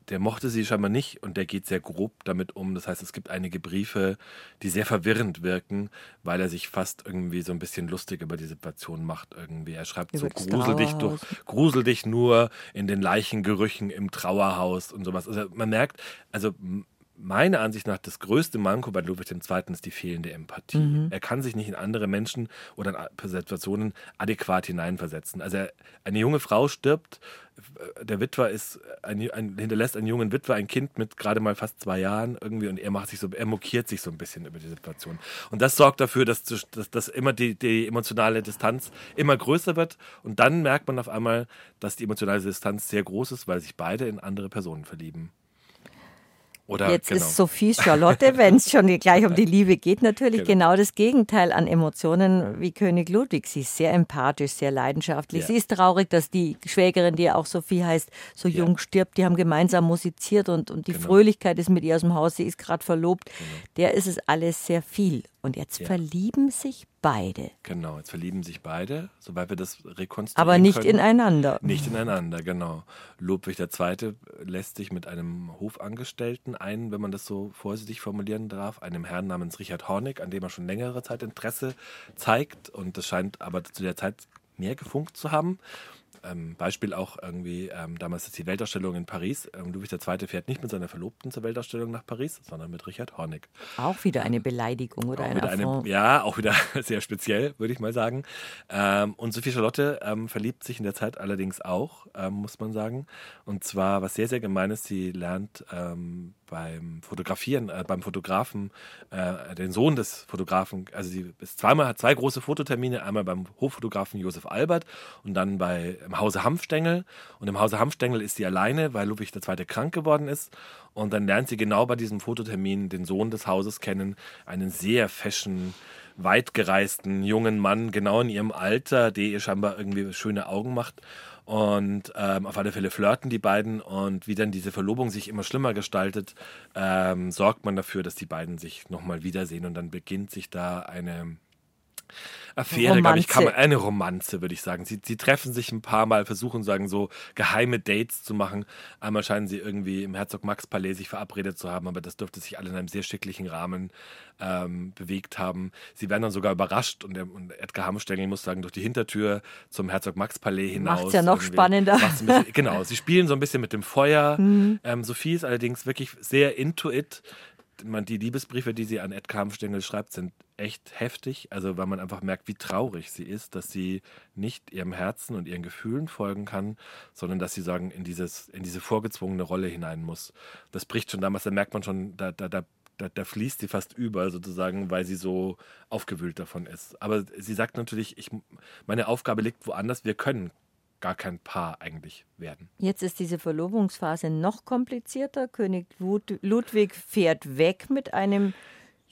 der mochte sie scheinbar nicht und der geht sehr grob damit um. Das heißt, es gibt einige Briefe, die sehr verwirrend wirken, weil er sich fast irgendwie so ein bisschen lustig über die Situation macht. Irgendwie. Er schreibt so, Über grusel dich, durch, grusel dich nur in den Leichengerüchen im Trauerhaus und sowas. Also man merkt, also meiner Ansicht nach das größte Manko bei Ludwig II. ist die fehlende Empathie. Mhm. Er kann sich nicht in andere Menschen oder in Situationen adäquat hineinversetzen. Also er, eine junge Frau stirbt, äh, der Witwer ist ein, ein, hinterlässt einen jungen Witwer ein Kind mit gerade mal fast zwei Jahren irgendwie und er macht sich so, er mokiert sich so ein bisschen über die Situation. Und das sorgt dafür, dass, dass, dass immer die, die emotionale Distanz immer größer wird und dann merkt man auf einmal, dass die emotionale Distanz sehr groß ist, weil sich beide in andere Personen verlieben. Oder Jetzt genau. ist Sophie Charlotte, wenn es schon gleich um die Liebe geht, natürlich Genau. genau. das Gegenteil an Emotionen wie König Ludwig. Sie ist sehr empathisch, sehr leidenschaftlich. Ja. Sie ist traurig, dass die Schwägerin, die ja auch Sophie heißt, so Ja. jung stirbt. Die haben gemeinsam musiziert und, und die Genau. Fröhlichkeit ist mit ihr aus dem Haus. Sie ist gerade verlobt. Der ist es alles sehr viel. Und jetzt Ja. verlieben sich beide, Genau, jetzt verlieben sich beide, soweit wir das rekonstruieren aber nicht können. ineinander. Nicht ineinander, genau. Ludwig II. lässt sich mit einem Hofangestellten ein, wenn man das so vorsichtig formulieren darf, einem Herrn namens Richard Hornig, an dem er schon längere Zeit Interesse zeigt. Und das scheint aber zu der Zeit mehr gefunkt zu haben. Ähm, Beispiel auch irgendwie, ähm, damals ist die Weltausstellung in Paris. Ähm, Ludwig II. fährt nicht mit seiner Verlobten zur Weltausstellung nach Paris, sondern mit Richard Hornig. Auch wieder eine Beleidigung oder Auch ein eine, ja, auch wieder sehr speziell, würde ich mal sagen. Ähm, und Sophie Charlotte ähm, verliebt sich in der Zeit allerdings auch, ähm, muss man sagen. Und zwar, was sehr, sehr gemein ist, sie lernt beim Fotografieren, äh, beim Fotografen, äh, den Sohn des Fotografen, also sie ist zweimal, hat zwei große Fototermine, einmal beim Hoffotografen Josef Albert und dann bei im Hause Hanfstengel. Und im Hause Hanfstengel ist sie alleine, weil Ludwig II. krank geworden ist. Und dann lernt sie genau bei diesem Fototermin den Sohn des Hauses kennen, einen sehr fashion, weit gereisten jungen Mann, genau in ihrem Alter, der ihr scheinbar irgendwie schöne Augen macht. Und ähm, auf alle Fälle flirten die beiden. Und wie dann diese Verlobung sich immer schlimmer gestaltet, ähm, sorgt man dafür, dass die beiden sich nochmal wiedersehen. Und dann beginnt sich da eine Affäre, glaube ich, kann man, eine Romanze, würde ich sagen. Sie, sie treffen sich ein paar Mal, versuchen, sagen so geheime Dates zu machen. Einmal scheinen sie irgendwie im Herzog Max Palais sich verabredet zu haben, aber das dürfte sich alle in einem sehr schicklichen Rahmen ähm, bewegt haben. Sie werden dann sogar überrascht und, der, und Edgar Hamstengel muss sagen, durch die Hintertür zum Herzog Max Palais hinaus. Macht's ja noch spannender. Bisschen, genau, sie spielen so ein bisschen mit dem Feuer. Mhm. Ähm, Sophie ist allerdings wirklich sehr into it man, die Liebesbriefe, die sie an Ed Kampfstengel schreibt, sind echt heftig. Also, weil man einfach merkt, wie traurig sie ist, dass sie nicht ihrem Herzen und ihren Gefühlen folgen kann, sondern dass sie sagen, in, dieses, in diese vorgezwungene Rolle hinein muss. Das bricht schon damals, da merkt man schon, da, da, da, da, da fließt sie fast über, sozusagen, weil sie so aufgewühlt davon ist. Aber sie sagt natürlich, ich, meine Aufgabe liegt woanders, wir können gar kein Paar eigentlich werden. Jetzt ist diese Verlobungsphase noch komplizierter. König Ludwig fährt weg mit einem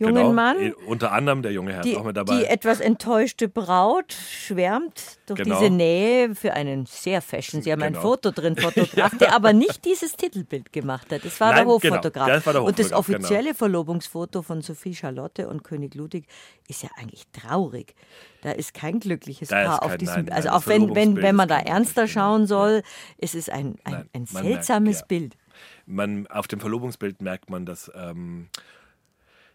jungen genau, Mann. Eh, unter anderem der junge Herr die, ist auch mit dabei. Die etwas enttäuschte Braut schwärmt durch genau. diese Nähe für einen sehr fashion. Sie haben genau. ein Foto drin fotografiert, der aber nicht dieses Titelbild gemacht hat. Das war, Nein, der, Hoffotograf. Genau, das war der Hoffotograf. Und das offizielle genau. Verlobungsfoto von Sophie Charlotte und König Ludwig ist ja eigentlich traurig. Da ist kein glückliches da Paar kein, auf diesem Bild. Also auch wenn, wenn, wenn man da ernster genau. schauen soll, ja. ist es ein, ein, Nein, ein seltsames merkt, ja. Bild. Man, auf dem Verlobungsbild merkt man, dass ähm, äh, äh,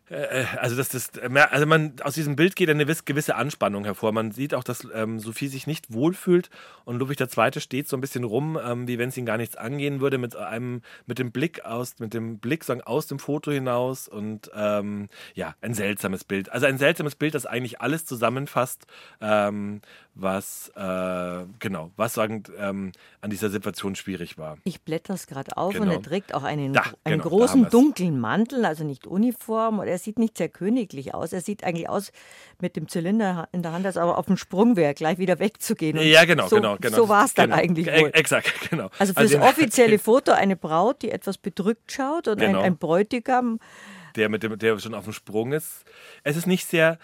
also das, das, also man aus diesem Bild geht eine gewisse Anspannung hervor. Man sieht auch, dass ähm, Sophie sich nicht wohlfühlt und Ludwig II. steht so ein bisschen rum, ähm, wie wenn es ihn gar nichts angehen würde, mit einem, mit dem Blick aus, mit dem Blick sagen, aus dem Foto hinaus und ähm, ja, ein seltsames Bild. Also ein seltsames Bild, das eigentlich alles zusammenfasst, ähm, was äh, genau, was sagen ähm, an dieser Situation schwierig war. Ich blätter es gerade auf genau. und er trägt auch einen, da, einen genau, großen dunklen Mantel, also nicht Uniform. Und er sieht nicht sehr königlich aus. Er sieht eigentlich aus mit dem Zylinder in der Hand, als aber auf dem Sprung wäre, gleich wieder wegzugehen. Und ja, genau, so, genau, genau. So war es dann genau, eigentlich wohl. Exakt, genau. Also für also, das offizielle Foto eine Braut, die etwas bedrückt schaut und genau. ein, ein Bräutigam. Der, mit dem, der schon auf dem Sprung ist. Es ist nicht sehr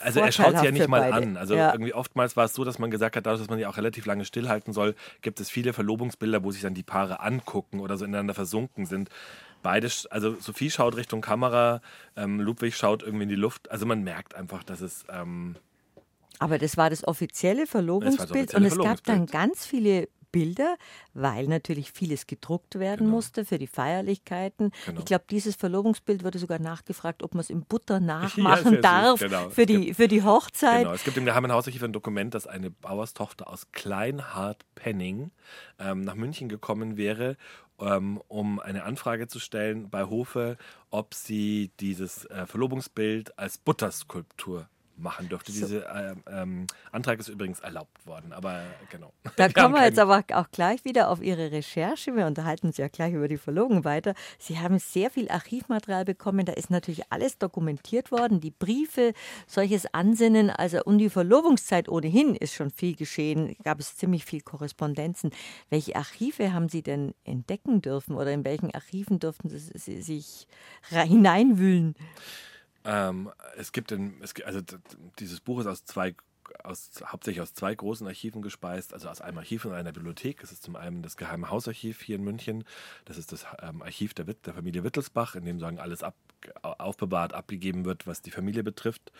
also er schaut sie ja nicht mal an. Also ja. irgendwie oftmals war es so, dass man gesagt hat, dadurch, dass man sie auch relativ lange stillhalten soll, gibt es viele Verlobungsbilder, wo sich dann die Paare angucken oder so ineinander versunken sind. Beide, also Sophie schaut Richtung Kamera, ähm, Ludwig schaut irgendwie in die Luft. Also man merkt einfach, dass es. Ähm, aber das war das offizielle Verlobungsbild das offizielle und es gab dann ganz viele Bilder, weil natürlich vieles gedruckt werden genau. musste für die Feierlichkeiten. Genau. Ich glaube, dieses Verlobungsbild wurde sogar nachgefragt, ob man es in Butter nachmachen ja, darf genau. für, die, für die Hochzeit. Genau. Es gibt im Geheimen Hausarchiv ein Dokument, dass eine Bauerstochter aus Kleinhardt-Penning ähm, nach München gekommen wäre ähm, um eine Anfrage zu stellen bei Hofe, ob sie dieses äh, Verlobungsbild als Butterskulptur machen dürfte. So. Dieser äh, ähm, Antrag ist übrigens erlaubt worden, aber genau. Da kommen wir jetzt aber auch gleich wieder auf Ihre Recherche. Wir unterhalten uns ja gleich über die Verlogen weiter. Sie haben sehr viel Archivmaterial bekommen. Da ist natürlich alles dokumentiert worden. Die Briefe, solches Ansinnen. Also um die Verlobungszeit ohnehin ist schon viel geschehen. Gab es ziemlich viel Korrespondenzen. Welche Archive haben Sie denn entdecken dürfen oder in welchen Archiven durften Sie sich hineinwühlen? Ähm, es gibt in, es, also dieses Buch ist aus zwei aus, hauptsächlich aus zwei großen Archiven gespeist, also aus einem Archiv und einer Bibliothek. Es ist zum einen das Geheime Hausarchiv hier in München. Das ist das ähm, Archiv der, der, Familie Wittelsbach, in dem sagen alles ab, aufbewahrt, abgegeben wird, was die Familie betrifft.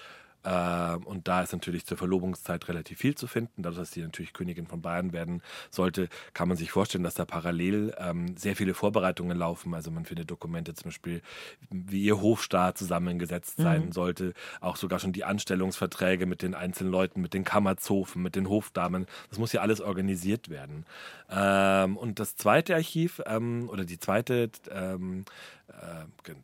Ähm, und da ist natürlich zur Verlobungszeit relativ viel zu finden. Dadurch, dass sie natürlich Königin von Bayern werden sollte, kann man sich vorstellen, dass da parallel ähm, sehr viele Vorbereitungen laufen. Also man findet Dokumente zum Beispiel, wie ihr Hofstaat zusammengesetzt mhm. sein mhm. sollte. Auch sogar schon die Anstellungsverträge mit den einzelnen Leuten, mit den Kammerzofen, mit den Hofdamen. Das muss ja alles organisiert werden. Ähm, und das zweite Archiv oder die zweite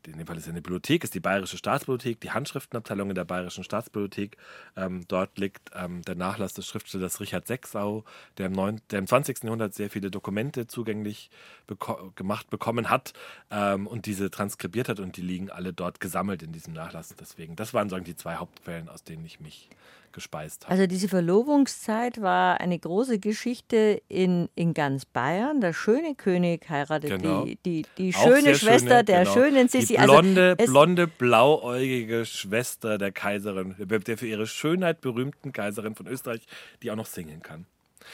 in dem Fall ist es eine Bibliothek, ist die Bayerische Staatsbibliothek, die Handschriftenabteilung in der Bayerischen Staatsbibliothek. Ähm, dort liegt ähm, der Nachlass des Schriftstellers Richard Sechsau, der im, 9, der im 20. Jahrhundert sehr viele Dokumente zugänglich beko gemacht bekommen hat ähm, und diese transkribiert hat und die liegen alle dort gesammelt in diesem Nachlass. Deswegen, das waren sagen die zwei Hauptquellen, aus denen ich mich gespeist habe. Also diese Verlobungszeit war eine große Geschichte in, in ganz Bayern. Der schöne König heiratet genau. die, die, die schöne Schwester schöne, der genau. schönen Sissi. Die also blonde, also blonde, blauäugige Schwester der Kaiserin, der für ihre Schönheit berühmten Kaiserin von Österreich, die auch noch singen kann.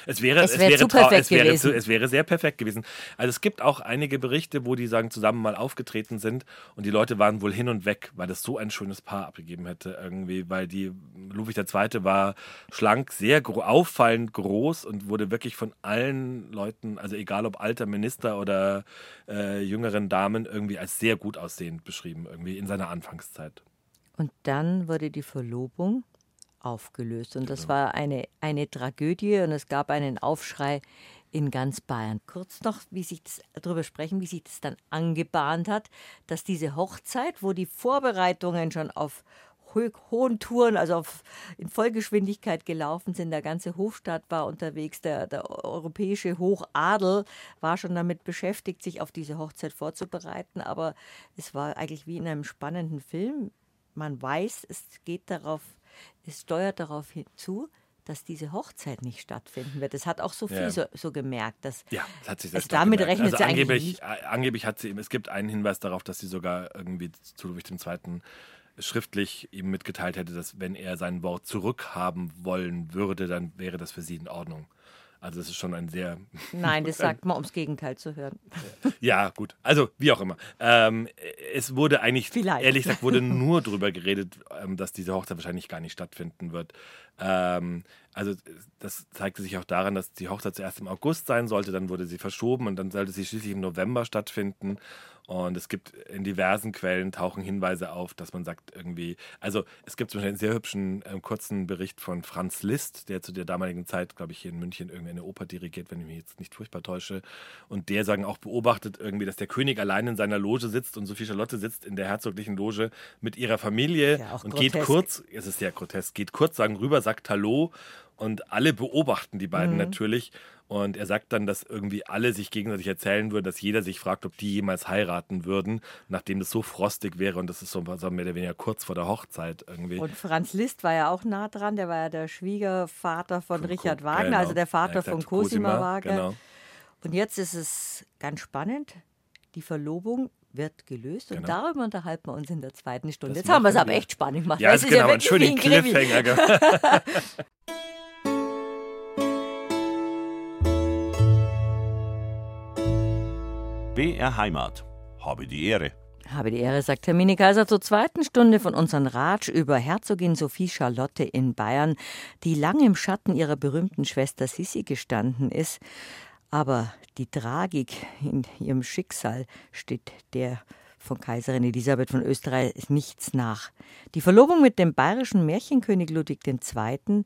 Es wäre, Es es wäre zu perfekt es, wäre gewesen. zu, es wäre sehr perfekt gewesen. Also es gibt auch einige Berichte, wo die sagen, zusammen mal aufgetreten sind und die Leute waren wohl hin und weg, weil das so ein schönes Paar abgegeben hätte irgendwie, weil die Ludwig II. war schlank, sehr gro auffallend groß und wurde wirklich von allen Leuten, also egal ob alter Minister oder äh, jüngeren Damen, irgendwie als sehr gut aussehend beschrieben, irgendwie in seiner Anfangszeit. Und dann wurde die Verlobung aufgelöst. Und Genau. das war eine, eine Tragödie und es gab einen Aufschrei in ganz Bayern. Kurz noch, wie sich das, darüber sprechen, wie sich das dann angebahnt hat, dass diese Hochzeit, wo die Vorbereitungen schon auf ho hohen Touren, also auf, in Vollgeschwindigkeit gelaufen sind, der ganze Hofstaat war unterwegs, der, der europäische Hochadel war schon damit beschäftigt, sich auf diese Hochzeit vorzubereiten. Aber es war eigentlich wie in einem spannenden Film. Man weiß, es geht darauf, es steuert darauf hinzu, dass diese Hochzeit nicht stattfinden wird. Das hat auch Sophie Ja. so, so gemerkt, dass Ja, das hat sich auch damit gemerkt. rechnet also sie eigentlich angeblich, nicht. äh, angeblich hat sie, es gibt einen Hinweis darauf, dass sie sogar irgendwie zu Ludwig II. schriftlich ihm mitgeteilt hätte, dass wenn er sein Wort zurückhaben wollen würde, dann wäre das für sie in Ordnung. Also das ist schon ein sehr, nein, das sagt man, ums Gegenteil zu hören. ja gut, also wie auch immer. Ähm, es wurde eigentlich, Vielleicht. ehrlich gesagt, wurde nur darüber geredet, ähm, dass diese Hochzeit wahrscheinlich gar nicht stattfinden wird. Ähm, also das zeigte sich auch daran, dass die Hochzeit zuerst im August sein sollte, dann wurde sie verschoben und dann sollte sie schließlich im November stattfinden. Und es gibt in diversen Quellen tauchen Hinweise auf, dass man sagt irgendwie, also es gibt zum Beispiel einen sehr hübschen ähm, kurzen Bericht von Franz Liszt, der zu der damaligen Zeit, glaube ich, hier in München irgendwie eine Oper dirigiert, wenn ich mich jetzt nicht furchtbar täusche. Und der sagen auch beobachtet irgendwie, dass der König allein in seiner Loge sitzt und Sophie Charlotte sitzt in der herzoglichen Loge mit ihrer Familie Ja, und geht grotesk. kurz, es ist sehr grotesk, geht kurz, sagen rüber, sagt Hallo und alle beobachten die Mhm. beiden natürlich. Und er sagt dann, dass irgendwie alle sich gegenseitig erzählen würden, dass jeder sich fragt, ob die jemals heiraten würden, nachdem das so frostig wäre. Und das ist so so mehr oder weniger kurz vor der Hochzeit irgendwie. Und Franz Liszt war ja auch nah dran, der war ja der Schwiegervater von Richard Ko- Wagner, genau. also der Vater Ja, von exakt, Cosima Wagner. Genau. Und jetzt ist es ganz spannend, die Verlobung wird gelöst und Genau. darüber unterhalten wir uns in der zweiten Stunde. Das Jetzt haben wir es aber echt spannend gemacht. Ja, weil ist genau, ein schöner wie ein Krimi. Cliffhanger. BR Heimat. Habe die Ehre. Habe die Ehre, sagt Hermine Kaiser zur zweiten Stunde von unserem Ratsch über Herzogin Sophie Charlotte in Bayern, die lange im Schatten ihrer berühmten Schwester Sissi gestanden ist. Aber die Tragik in ihrem Schicksal steht der von Kaiserin Elisabeth von Österreich nichts nach. Die Verlobung mit dem bayerischen Märchenkönig Ludwig II.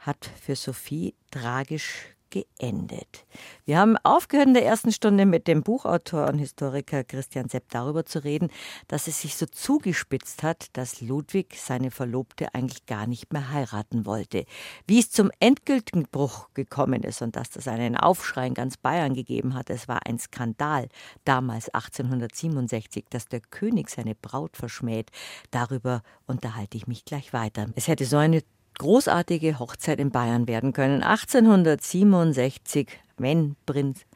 hat für Sophie tragisch geendet. Wir haben aufgehört in der ersten Stunde mit dem Buchautor und Historiker Christian Sepp darüber zu reden, dass es sich so zugespitzt hat, dass Ludwig seine Verlobte eigentlich gar nicht mehr heiraten wollte. Wie es zum endgültigen Bruch gekommen ist und dass das einen Aufschrei in ganz Bayern gegeben hat, es war ein Skandal damals 1867, dass der König seine Braut verschmäht. Darüber unterhalte ich mich gleich weiter. Es hätte so eine großartige Hochzeit in Bayern werden können. 1867, wenn Prinz,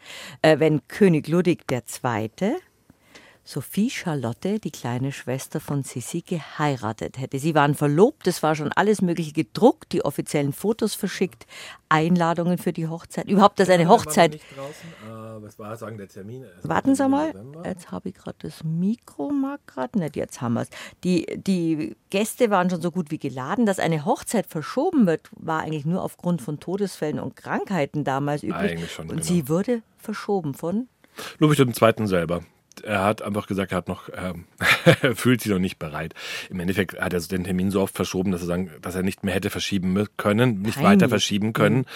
äh, wenn König Ludwig II. Sophie Charlotte, die kleine Schwester von Sissi, geheiratet hätte. Sie waren verlobt, es war schon alles Mögliche gedruckt, die offiziellen Fotos verschickt, Einladungen für die Hochzeit. Überhaupt, dass eine Hochzeit. Äh, was war sagen der Termin? War Warten Sie mal, jetzt habe ich gerade das Mikro, mag gerade nicht, jetzt haben wir es. Die, die Gäste waren schon so gut wie geladen. Dass eine Hochzeit verschoben wird, war eigentlich nur aufgrund von Todesfällen und Krankheiten damals üblich. Eigentlich schon, und genau. sie wurde verschoben von Ludwig II. selber. Er hat einfach gesagt, er hat noch, ähm, er fühlt sich noch nicht bereit. Im Endeffekt hat er den Termin so oft verschoben, dass er sagen, dass er nicht mehr hätte verschieben können, nicht Peinlich. weiter verschieben können.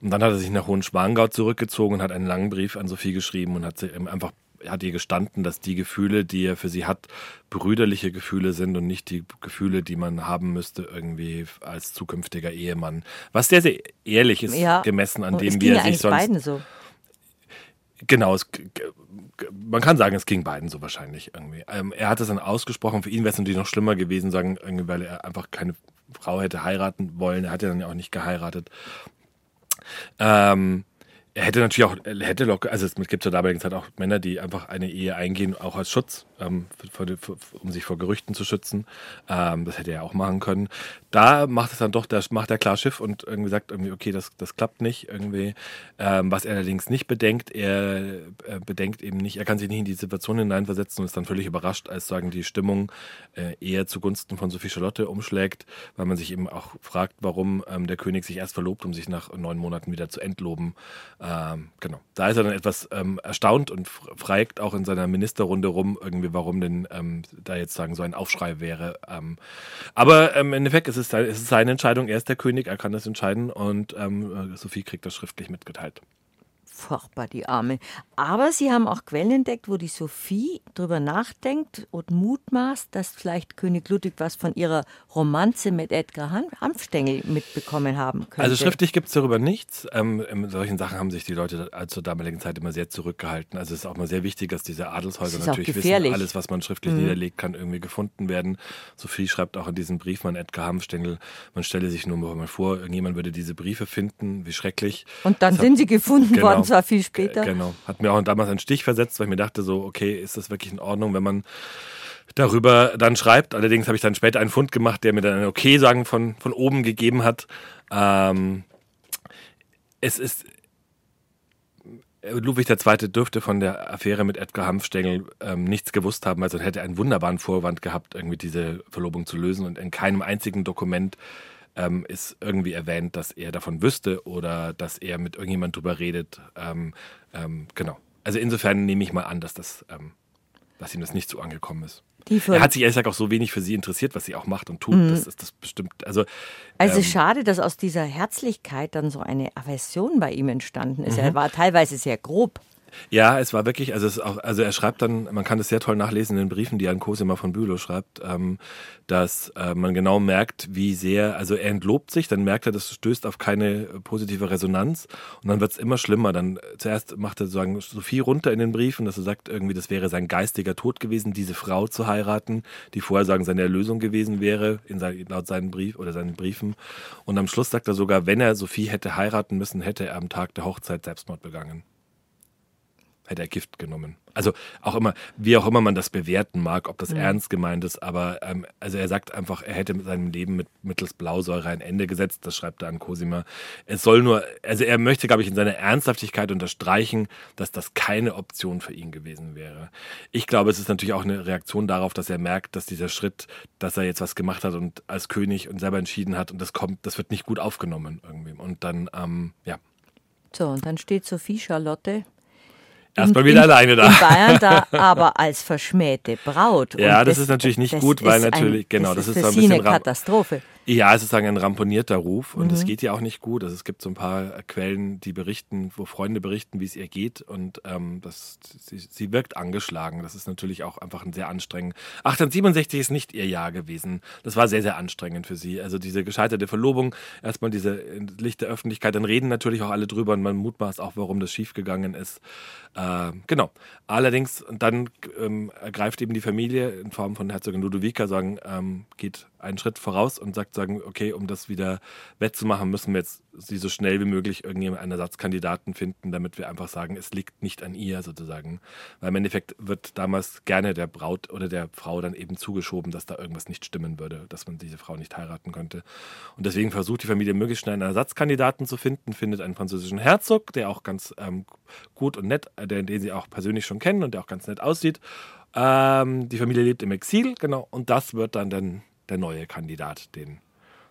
Und dann hat er sich nach Hohenschwangau zurückgezogen und hat einen langen Brief an Sophie geschrieben und hat sie ihm einfach hat ihr gestanden, dass die Gefühle, die er für sie hat, brüderliche Gefühle sind und nicht die Gefühle, die man haben müsste irgendwie als zukünftiger Ehemann. Was sehr, sehr ehrlich ist, ja. gemessen an und dem, wie er sich sonst beiden so. Genau, es, man kann sagen, es ging beiden so wahrscheinlich irgendwie. Ähm, er hat es dann ausgesprochen, für ihn wäre es natürlich noch schlimmer gewesen, sagen, weil er einfach keine Frau hätte heiraten wollen. Er hat ja dann ja auch nicht geheiratet. Ähm, er hätte natürlich auch, hätte locker, also es gibt zur damaligen Zeit auch Männer, die einfach eine Ehe eingehen, auch als Schutz ähm, für, für, um sich vor Gerüchten zu schützen. Ähm, das hätte er auch machen können. Da macht es dann doch, da macht er klar Schiff und irgendwie sagt irgendwie, okay, das, das klappt nicht irgendwie. Ähm, was er allerdings nicht bedenkt, er, er, bedenkt eben nicht, er kann sich nicht in die Situation hineinversetzen und ist dann völlig überrascht, als sagen die Stimmung äh, eher zugunsten von Sophie Charlotte umschlägt, weil man sich eben auch fragt, warum ähm, der König sich erst verlobt, um sich nach neun Monaten wieder zu entloben. Ähm, genau. Da ist er dann etwas ähm, erstaunt und freigt auch in seiner Ministerrunde rum irgendwie irgendwie, warum denn ähm, da jetzt sagen so ein Aufschrei wäre. Ähm, aber ähm, im Endeffekt ist es, es ist seine Entscheidung, er ist der König, er kann das entscheiden und ähm, Sophie kriegt das schriftlich mitgeteilt furchtbar, die Arme. Aber Sie haben auch Quellen entdeckt, wo die Sophie drüber nachdenkt und mutmaßt, dass vielleicht König Ludwig was von ihrer Romanze mit Edgar Hanfstengel mitbekommen haben könnte. Also schriftlich gibt es darüber nichts. Ähm, in solchen Sachen haben sich die Leute zur damaligen Zeit immer sehr zurückgehalten. Also es ist auch mal sehr wichtig, dass diese Adelshäuser natürlich wissen, alles, was man schriftlich mhm. niederlegt, kann irgendwie gefunden werden. Sophie schreibt auch in diesem Brief an Edgar Hanfstengel, man stelle sich nur mal vor, irgendjemand würde diese Briefe finden, wie schrecklich. Und dann das sind hat, sie gefunden genau, worden zwar viel später. Genau. Hat mir auch damals einen Stich versetzt, weil ich mir dachte so, okay, ist das wirklich in Ordnung, wenn man darüber dann schreibt. Allerdings habe ich dann später einen Fund gemacht, der mir dann ein Okay sagen von, von oben gegeben hat. Ähm, es ist Ludwig II. dürfte von der Affäre mit Edgar Hanfstengel ähm, nichts gewusst haben, also hätte einen wunderbaren Vorwand gehabt, irgendwie diese Verlobung zu lösen und in keinem einzigen Dokument ähm, ist irgendwie erwähnt, dass er davon wüsste oder dass er mit irgendjemand drüber redet. Ähm, ähm, genau. Also insofern nehme ich mal an, dass das, ähm, dass ihm das nicht so angekommen ist. er hat sich ehrlich gesagt auch so wenig für sie interessiert, was sie auch macht und tut. Mhm. Das ist das bestimmt. Also, also ähm, schade, dass aus dieser Herzlichkeit dann so eine Aversion bei ihm entstanden ist. Mhm. Er war teilweise sehr grob. Ja, es war wirklich, also, auch, also er schreibt dann, man kann es sehr toll nachlesen in den Briefen, die Jan Cosima von Bülow schreibt, ähm, dass äh, man genau merkt, wie sehr, also er entlobt sich, dann merkt er, das stößt auf keine positive Resonanz und dann wird es immer schlimmer. Dann äh, zuerst macht er sozusagen Sophie runter in den Briefen, dass er sagt, irgendwie, das wäre sein geistiger Tod gewesen, diese Frau zu heiraten, die vorher sagen, seine Erlösung gewesen wäre, in sein, laut seinen Brief oder seinen Briefen. Und am Schluss sagt er sogar, wenn er Sophie hätte heiraten müssen, hätte er am Tag der Hochzeit Selbstmord begangen hätte er Gift genommen. Also auch immer, wie auch immer man das bewerten mag, ob das mhm. ernst gemeint ist, aber ähm, also er sagt einfach, er hätte mit seinem Leben mit mittels Blausäure ein Ende gesetzt, das schreibt er an Cosima. Es soll nur, also er möchte, glaube ich, in seiner Ernsthaftigkeit unterstreichen, dass das keine Option für ihn gewesen wäre. Ich glaube, es ist natürlich auch eine Reaktion darauf, dass er merkt, dass dieser Schritt, dass er jetzt was gemacht hat und als König und selber entschieden hat und das kommt, das wird nicht gut aufgenommen irgendwie. Und dann, ähm, ja. So, und dann steht Sophie Charlotte Erstmal wieder in, alleine da. In Bayern da aber als verschmähte Braut. Ja, das, das, ist natürlich nicht gut, weil natürlich, genau, das ist, das ist so ein bisschen eine Katastrophe. Ja, es ist sozusagen ein ramponierter Ruf und es mhm. geht ja auch nicht gut. Also es gibt so ein paar Quellen, die berichten, wo Freunde berichten, wie es ihr geht und ähm, das, sie, sie wirkt angeschlagen. Das ist natürlich auch einfach ein sehr anstrengend. 1867 ist nicht ihr Jahr gewesen. Das war sehr, sehr anstrengend für sie. Also diese gescheiterte Verlobung, erstmal diese lichte Öffentlichkeit, dann reden natürlich auch alle drüber und man mutmaßt auch, warum das schiefgegangen ist. Äh, genau. Allerdings, dann ähm, ergreift eben die Familie in Form von Herzogin Ludovica, sagen, ähm, geht einen Schritt voraus und sagt, sagen, okay, um das wieder wettzumachen, müssen wir jetzt sie so schnell wie möglich irgendjemand einen Ersatzkandidaten finden, damit wir einfach sagen, es liegt nicht an ihr sozusagen. Weil im Endeffekt wird damals gerne der Braut oder der Frau dann eben zugeschoben, dass da irgendwas nicht stimmen würde, dass man diese Frau nicht heiraten könnte. Und deswegen versucht die Familie möglichst schnell einen Ersatzkandidaten zu finden, findet einen französischen Herzog, der auch ganz ähm, gut und nett, äh, den, den sie auch persönlich schon kennen und der auch ganz nett aussieht. Ähm, die Familie lebt im Exil, genau, und das wird dann, dann der neue Kandidat, den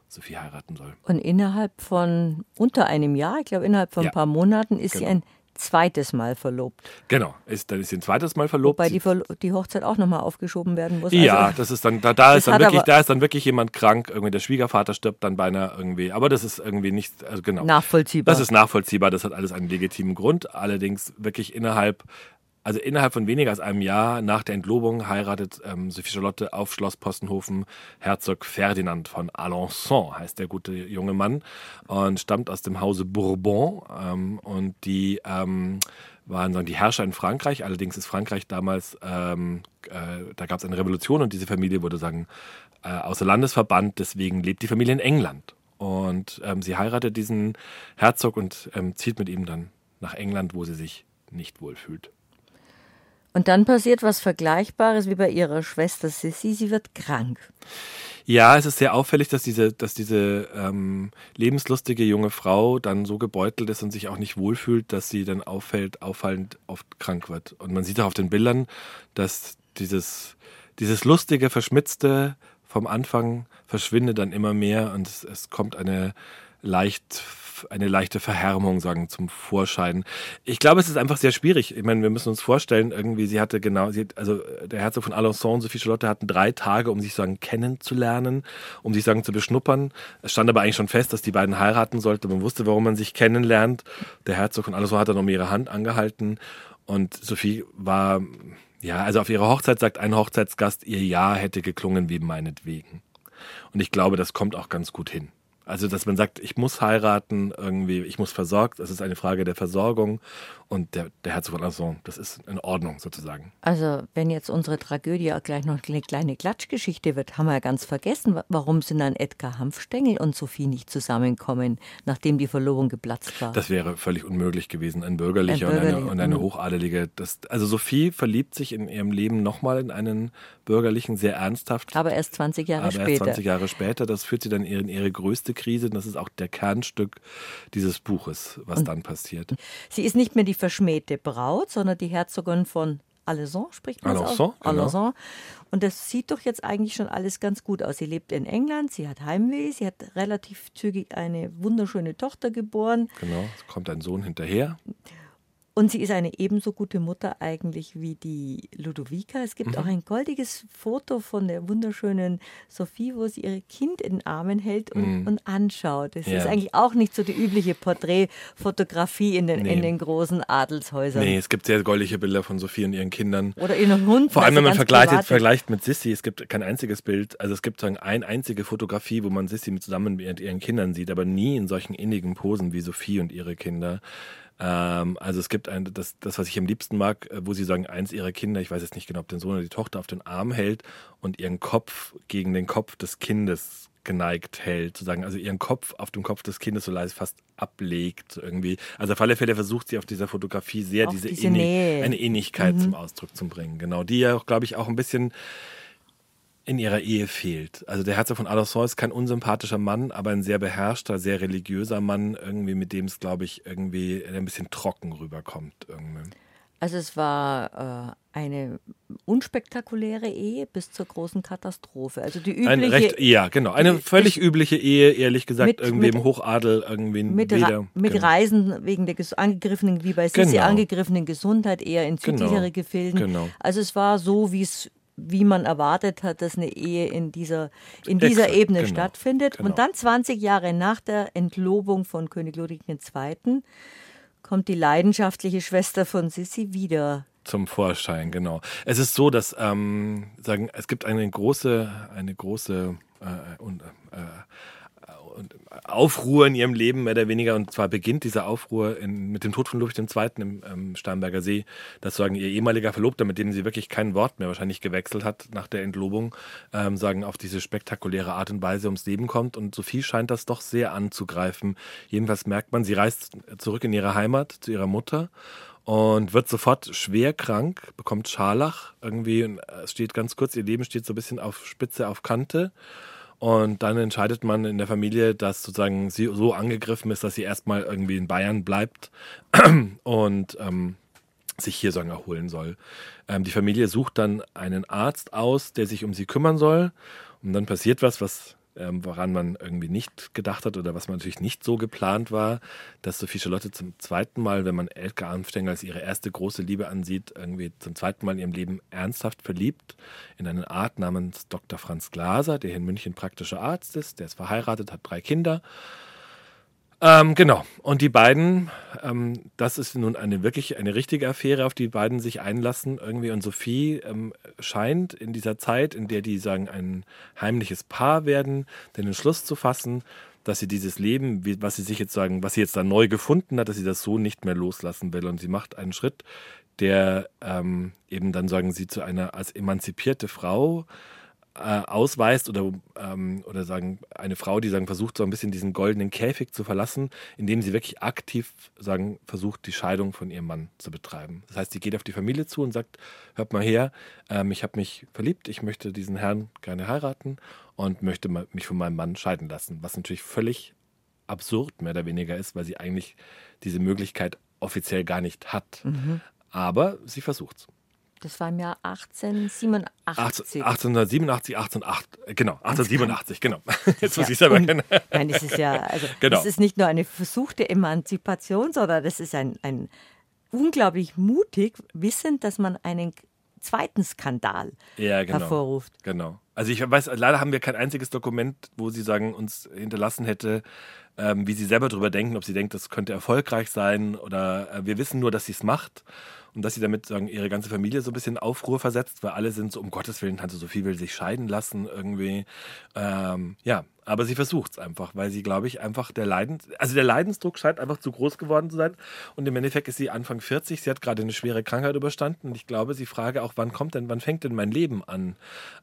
Sophie heiraten soll. Und innerhalb von unter einem Jahr, ich glaube innerhalb von ja, ein paar Monaten, ist genau. sie ein zweites Mal verlobt. Genau, ist, dann ist sie ein zweites Mal verlobt. Wobei die, die Hochzeit auch nochmal aufgeschoben werden muss. Ja, also, das ist dann, da, da ist dann wirklich, da ist dann wirklich jemand krank, irgendwie der Schwiegervater stirbt dann beinahe irgendwie, aber das ist irgendwie nicht, also genau. Nachvollziehbar. Das ist nachvollziehbar, das hat alles einen legitimen Grund, allerdings wirklich innerhalb also innerhalb von weniger als einem Jahr nach der Entlobung heiratet ähm, Sophie Charlotte auf Schloss Postenhofen Herzog Ferdinand von Alençon, heißt der gute junge Mann, und stammt aus dem Hause Bourbon. Ähm, und die ähm, waren sagen, die Herrscher in Frankreich. Allerdings ist Frankreich damals, ähm, äh, da gab es eine Revolution und diese Familie wurde sagen, äh, außer Landes verbannt. Deswegen lebt die Familie in England. Und ähm, sie heiratet diesen Herzog und ähm, zieht mit ihm dann nach England, wo sie sich nicht wohlfühlt. Und dann passiert was Vergleichbares wie bei ihrer Schwester Sissy. Sie wird krank. Ja, es ist sehr auffällig, dass diese, dass diese ähm, lebenslustige junge Frau dann so gebeutelt ist und sich auch nicht wohlfühlt, dass sie dann auffällt, auffallend oft krank wird. Und man sieht auch auf den Bildern, dass dieses, dieses lustige, verschmitzte vom Anfang verschwindet dann immer mehr und es, es kommt eine leicht eine leichte Verhärmung sagen zum Vorschein. Ich glaube, es ist einfach sehr schwierig. Ich meine, wir müssen uns vorstellen, irgendwie, sie hatte genau, sie also der Herzog von Alençon, Sophie Charlotte hatten drei Tage, um sich sagen kennenzulernen, um sich sagen zu beschnuppern. Es stand aber eigentlich schon fest, dass die beiden heiraten sollten. Man wusste, warum man sich kennenlernt. Der Herzog von Alençon hat dann um ihre Hand angehalten und Sophie war ja, also auf ihrer Hochzeit sagt ein Hochzeitsgast, ihr Ja hätte geklungen wie meinetwegen. Und ich glaube, das kommt auch ganz gut hin. Also, dass man sagt, ich muss heiraten, irgendwie, ich muss versorgt, das ist eine Frage der Versorgung und der, der Herzog von Alençon, das ist in Ordnung sozusagen. Also, wenn jetzt unsere Tragödie auch gleich noch eine kleine Klatschgeschichte wird, haben wir ja ganz vergessen, warum sind dann Edgar Hanfstengel und Sophie nicht zusammenkommen, nachdem die Verlobung geplatzt war? Das wäre völlig unmöglich gewesen, ein bürgerlicher, ein bürgerlicher und, eine, und eine mhm. hochadelige. Das, also, Sophie verliebt sich in ihrem Leben nochmal in einen bürgerlichen, sehr ernsthaft. Aber erst 20 Jahre aber später. Erst 20 Jahre später. Das führt sie dann in ihre größte Krise. Das ist auch der Kernstück dieses Buches, was und dann passiert. Sie ist nicht mehr die verschmähte Braut, sondern die Herzogin von Alençon, spricht man Alençon, genau. Alençon. Und das sieht doch jetzt eigentlich schon alles ganz gut aus. Sie lebt in England, sie hat Heimweh, sie hat relativ zügig eine wunderschöne Tochter geboren. Genau, es kommt ein Sohn hinterher. Und sie ist eine ebenso gute Mutter eigentlich wie die Ludovica. Es gibt mhm. auch ein goldiges Foto von der wunderschönen Sophie, wo sie ihr Kind in den Armen hält und, mhm. und anschaut. Das ja. ist eigentlich auch nicht so die übliche Porträtfotografie in den, nee. in den großen Adelshäusern. Nee, es gibt sehr goldige Bilder von Sophie und ihren Kindern. Oder ihren Hund. Vor allem, wenn man vergleicht, vergleicht mit Sissy. Es gibt kein einziges Bild, also es gibt sagen, eine einzige Fotografie, wo man Sissy zusammen mit ihren Kindern sieht, aber nie in solchen innigen Posen wie Sophie und ihre Kinder. Ähm, also es gibt ein, das, das, was ich am liebsten mag, äh, wo sie sagen, eins ihrer Kinder, ich weiß jetzt nicht genau, ob den Sohn oder die Tochter, auf den Arm hält und ihren Kopf gegen den Kopf des Kindes geneigt hält, sozusagen, also ihren Kopf auf dem Kopf des Kindes so leise fast ablegt irgendwie. Also auf alle Fälle versucht sie auf dieser Fotografie sehr diese, diese Innig eine Innigkeit mhm. zum Ausdruck zu bringen. Genau, die ja auch, glaube ich, auch ein bisschen in ihrer Ehe fehlt. Also der Herzog von Alençon ist kein unsympathischer Mann, aber ein sehr beherrschter, sehr religiöser Mann, irgendwie mit dem es, glaube ich, irgendwie ein bisschen trocken rüberkommt. Irgendwie. Also es war äh, eine unspektakuläre Ehe bis zur großen Katastrophe. Also die übliche. Ein recht, ja, genau. Eine völlig übliche Ehe, ehrlich gesagt, mit, irgendwie mit, im Hochadel irgendwie mit, weder, mit genau. Reisen wegen der angegriffenen, wie bei Sissi, genau. angegriffenen Gesundheit eher in genau. südlichere genau. Gefilden. Genau. Also es war so, wie es wie man erwartet hat, dass eine Ehe in dieser, in dieser Exakt, Ebene genau, stattfindet. Genau. Und dann 20 Jahre nach der Entlobung von König Ludwig II. kommt die leidenschaftliche Schwester von Sissi wieder zum Vorschein, genau. Es ist so, dass ähm, sagen, es gibt eine große, eine große äh, und, äh, Aufruhr in ihrem Leben, mehr oder weniger. Und zwar beginnt dieser Aufruhr in, mit dem Tod von Ludwig II. im ähm, Starnberger See, dass sagen ihr ehemaliger Verlobter, mit dem sie wirklich kein Wort mehr wahrscheinlich gewechselt hat nach der Entlobung, ähm, sagen auf diese spektakuläre Art und Weise ums Leben kommt. Und Sophie scheint das doch sehr anzugreifen. Jedenfalls merkt man, sie reist zurück in ihre Heimat zu ihrer Mutter und wird sofort schwer krank, bekommt Scharlach irgendwie. Und es steht ganz kurz, ihr Leben steht so ein bisschen auf Spitze, auf Kante. Und dann entscheidet man in der Familie, dass sozusagen sie so angegriffen ist, dass sie erstmal irgendwie in Bayern bleibt und ähm, sich hier sagen erholen soll. Ähm, die Familie sucht dann einen Arzt aus, der sich um sie kümmern soll. Und dann passiert was, was ähm, woran man irgendwie nicht gedacht hat oder was man natürlich nicht so geplant war, dass Sophie Charlotte zum zweiten Mal, wenn man Elke Armstenger als ihre erste große Liebe ansieht, irgendwie zum zweiten Mal in ihrem Leben ernsthaft verliebt in einen Arzt namens Dr. Franz Glaser, der hier in München praktischer Arzt ist, der ist verheiratet, hat drei Kinder ähm, genau. Und die beiden, ähm, das ist nun eine wirklich eine richtige Affäre, auf die beiden sich einlassen irgendwie. Und Sophie ähm, scheint in dieser Zeit, in der die sagen ein heimliches Paar werden, den Entschluss zu fassen, dass sie dieses Leben, was sie sich jetzt sagen, was sie jetzt da neu gefunden hat, dass sie das so nicht mehr loslassen will. Und sie macht einen Schritt, der ähm, eben dann sagen sie zu einer als emanzipierte Frau äh, ausweist oder, ähm, oder sagen, eine Frau, die sagen, versucht so ein bisschen diesen goldenen Käfig zu verlassen, indem sie wirklich aktiv sagen, versucht, die Scheidung von ihrem Mann zu betreiben. Das heißt, sie geht auf die Familie zu und sagt, hört mal her, ähm, ich habe mich verliebt, ich möchte diesen Herrn gerne heiraten und möchte mich von meinem Mann scheiden lassen, was natürlich völlig absurd mehr oder weniger ist, weil sie eigentlich diese Möglichkeit offiziell gar nicht hat. Mhm. Aber sie versucht es. Das war im Jahr 1887. 1887, 1808, genau, 1887, genau. Jetzt muss ich selber kennen. Nein, das ist ja, also genau. das ist nicht nur eine versuchte Emanzipation, sondern das ist ein, ein unglaublich mutig, wissend, dass man einen zweiten Skandal ja, genau, hervorruft. Genau. Also ich weiß, leider haben wir kein einziges Dokument, wo Sie sagen, uns hinterlassen hätte, ähm, wie Sie selber darüber denken, ob Sie denkt, das könnte erfolgreich sein oder äh, wir wissen nur, dass sie es macht und dass sie damit sagen, ihre ganze Familie so ein bisschen in Aufruhr versetzt, weil alle sind so, um Gottes Willen, Tante Sophie will sich scheiden lassen irgendwie. Ähm, ja, aber sie versucht es einfach, weil sie, glaube ich, einfach der Leidens, also der Leidensdruck scheint einfach zu groß geworden zu sein. Und im Endeffekt ist sie Anfang 40, sie hat gerade eine schwere Krankheit überstanden. Und ich glaube, sie frage auch, wann kommt denn, wann fängt denn mein Leben an?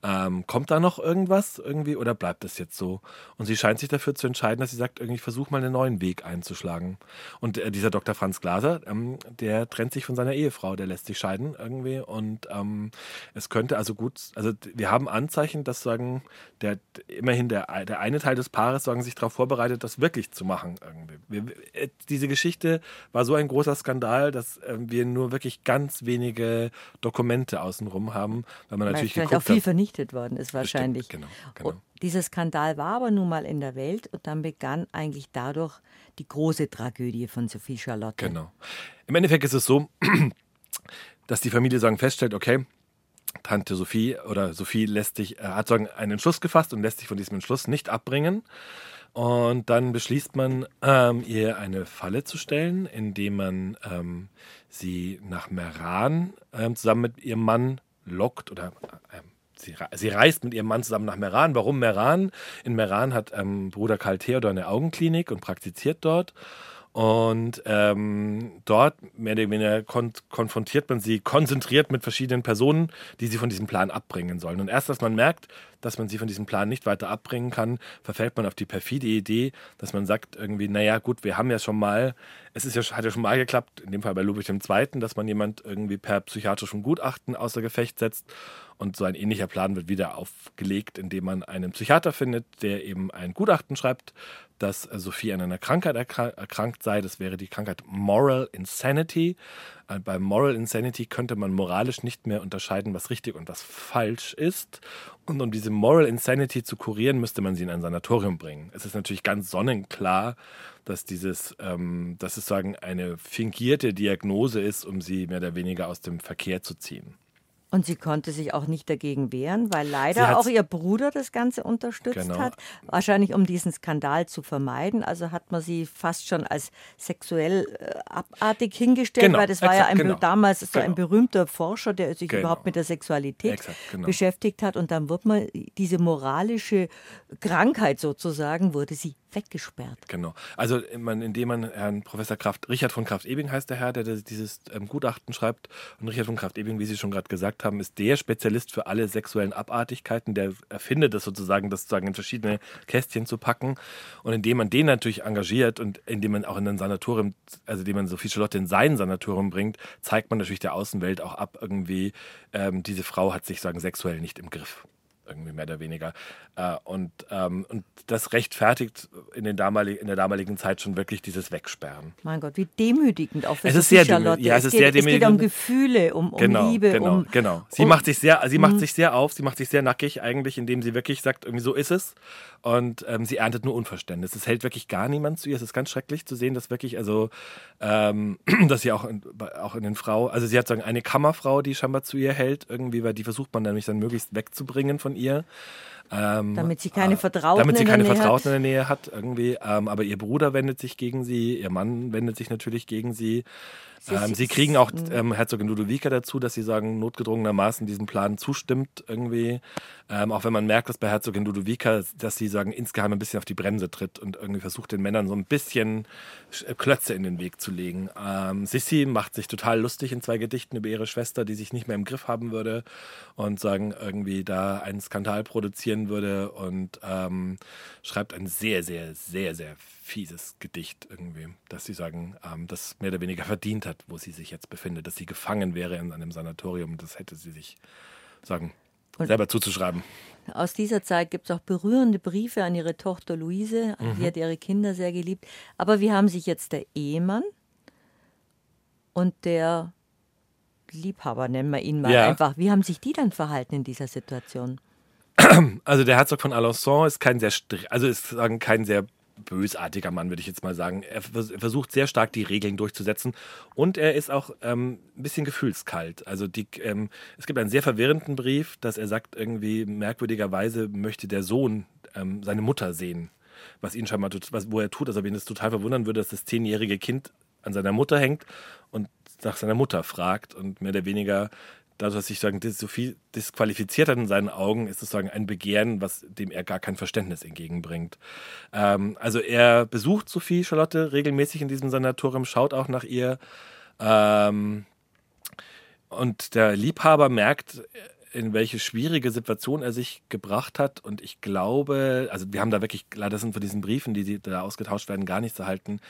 Ähm, kommt da noch irgendwas irgendwie oder bleibt das jetzt so? Und sie scheint sich dafür zu entscheiden, dass sie sagt, irgendwie, versuche mal einen neuen Weg einzuschlagen. Und äh, dieser Dr. Franz Glaser, ähm, der trennt sich von seiner Ehefrau, der lässt sich scheiden irgendwie. Und ähm, es könnte also gut, also wir haben Anzeichen, dass sagen, der immerhin der, der eine Teil des Paares sagen, sich darauf vorbereitet, das wirklich zu machen. Irgendwie. Wir, äh, diese Geschichte war so ein großer Skandal, dass äh, wir nur wirklich ganz wenige Dokumente außenrum haben, weil man natürlich geguckt auch viel hat, vernichtet worden ist wahrscheinlich. Bestimmt, genau, genau. dieser Skandal war aber nun mal in der Welt und dann begann eigentlich dadurch die große Tragödie von Sophie Charlotte. Genau. Im Endeffekt ist es so, dass die Familie sagen feststellt, okay, Tante Sophie oder Sophie lässt sich, äh, hat sagen, einen Entschluss gefasst und lässt sich von diesem Entschluss nicht abbringen. Und dann beschließt man, ähm, ihr eine Falle zu stellen, indem man ähm, sie nach Meran ähm, zusammen mit ihrem Mann lockt oder äh, sie, sie, reist mit ihrem Mann zusammen nach Meran. Warum Meran? In Meran hat ähm, Bruder Karl Theodor eine Augenklinik und praktiziert dort. Und ähm, dort mehr oder weniger kon konfrontiert man sie konzentriert mit verschiedenen Personen, die sie von diesem Plan abbringen sollen. Und erst, als man merkt, dass man sie von diesem Plan nicht weiter abbringen kann, verfällt man auf die perfide Idee, dass man sagt irgendwie, naja gut, wir haben ja schon mal, es ist ja, hat ja schon mal geklappt, in dem Fall bei Ludwig II., dass man jemand irgendwie per psychiatrischem Gutachten außer Gefecht setzt. Und so ein ähnlicher Plan wird wieder aufgelegt, indem man einen Psychiater findet, der eben ein Gutachten schreibt, dass Sophie an einer Krankheit erkrankt sei. Das wäre die Krankheit Moral Insanity. Äh, bei Moral Insanity könnte man moralisch nicht mehr unterscheiden, was richtig und was falsch ist. Und um diese Moral Insanity zu kurieren, müsste man sie in ein Sanatorium bringen. Es ist natürlich ganz sonnenklar, dass dieses, ähm, dass es sagen, eine fingierte Diagnose ist, um sie mehr oder weniger aus dem Verkehr zu ziehen. Und sie konnte sich auch nicht dagegen wehren, weil leider auch ihr Bruder das Ganze unterstützt genau. hat. Wahrscheinlich um diesen Skandal zu vermeiden. Also hat man sie fast schon als sexuell äh, abartig hingestellt, genau. weil das war Exakt, ja ein, genau. damals so ein genau. berühmter Forscher, der sich genau. überhaupt mit der Sexualität Exakt, genau. beschäftigt hat. Und dann wurde man diese moralische Krankheit sozusagen, wurde sie weggesperrt. Genau. Also man, indem man Herrn Professor Kraft, Richard von Kraft-Ebing heißt der Herr, der dieses ähm, Gutachten schreibt. Und Richard von Kraft-Ebing, wie Sie schon gerade gesagt haben, ist der Spezialist für alle sexuellen Abartigkeiten. Der erfindet es sozusagen, das sozusagen in verschiedene Kästchen zu packen. Und indem man den natürlich engagiert und indem man auch in ein Sanatorium, also indem man Sophie Charlotte in sein Sanatorium bringt, zeigt man natürlich der Außenwelt auch ab, irgendwie, ähm, diese Frau hat sich sagen sexuell nicht im Griff irgendwie mehr oder weniger. Äh, und, ähm, und das rechtfertigt in, den damalig, in der damaligen Zeit schon wirklich dieses Wegsperren. Mein Gott, wie demütigend auch für es ist sehr Charlotte. Ja, es, es, ist geht, sehr demütigend. es geht um Gefühle, um, um genau, Liebe. Genau, um, genau. Sie, um, macht sich sehr, sie macht mhm. sich sehr auf, sie macht sich sehr nackig eigentlich, indem sie wirklich sagt, irgendwie so ist es. Und ähm, sie erntet nur Unverständnis. Es hält wirklich gar niemand zu ihr. Es ist ganz schrecklich zu sehen, dass wirklich, also, ähm, dass sie auch in, auch in den Frau, also sie hat sagen, eine Kammerfrau, die scheinbar zu ihr hält, irgendwie, weil die versucht man nämlich dann möglichst wegzubringen von ihr. ihr. Ähm, damit sie keine Vertrauten, damit sie keine in, der Vertrauten in der Nähe hat irgendwie. Ähm, aber ihr Bruder wendet sich gegen sie, ihr Mann wendet sich natürlich gegen sie. Sie, ähm, sie kriegen auch ähm, Herzogin Ludovica dazu, dass sie sagen, notgedrungenermaßen diesem Plan zustimmt irgendwie. Ähm, auch wenn man merkt, dass bei Herzogin Ludovica, dass sie sagen, insgeheim ein bisschen auf die Bremse tritt und irgendwie versucht, den Männern so ein bisschen äh, Klötze in den Weg zu legen. Ähm, Sissi macht sich total lustig in zwei Gedichten über ihre Schwester, die sich nicht mehr im Griff haben würde und sagen, irgendwie da einen Skandal produzieren würde und ähm, schreibt ein sehr, sehr, sehr, sehr fieses Gedicht irgendwie, dass sie sagen, ähm, das mehr oder weniger verdient hat, wo sie sich jetzt befindet, dass sie gefangen wäre in einem Sanatorium. Das hätte sie sich sagen, und selber zuzuschreiben. Aus dieser Zeit gibt es auch berührende Briefe an ihre Tochter Luise. Mhm. Die hat ihre Kinder sehr geliebt. Aber wie haben sich jetzt der Ehemann und der Liebhaber, nennen wir ihn mal ja. einfach, wie haben sich die dann verhalten in dieser Situation? Also der Herzog von Alençon ist kein sehr, also ist sagen kein sehr bösartiger Mann, würde ich jetzt mal sagen. Er versucht sehr stark die Regeln durchzusetzen und er ist auch ähm, ein bisschen gefühlskalt. Also die, ähm, es gibt einen sehr verwirrenden Brief, dass er sagt, irgendwie merkwürdigerweise möchte der Sohn ähm, seine Mutter sehen. Was ihn scheinbar, was, wo er tut, also wenn es total verwundern würde, dass das zehnjährige Kind an seiner Mutter hängt und nach seiner Mutter fragt und mehr oder weniger dadurch, dass sich sagen, Sophie disqualifiziert hat in seinen Augen, ist sozusagen ein Begehren, was dem er gar kein Verständnis entgegenbringt. Ähm, also er besucht Sophie Charlotte regelmäßig in diesem Sanatorium, schaut auch nach ihr. Ähm, und der Liebhaber merkt, in welche schwierige Situation er sich gebracht hat. Und ich glaube, also wir haben da wirklich, leider sind von diesen Briefen, die da ausgetauscht werden, gar nichts erhalten.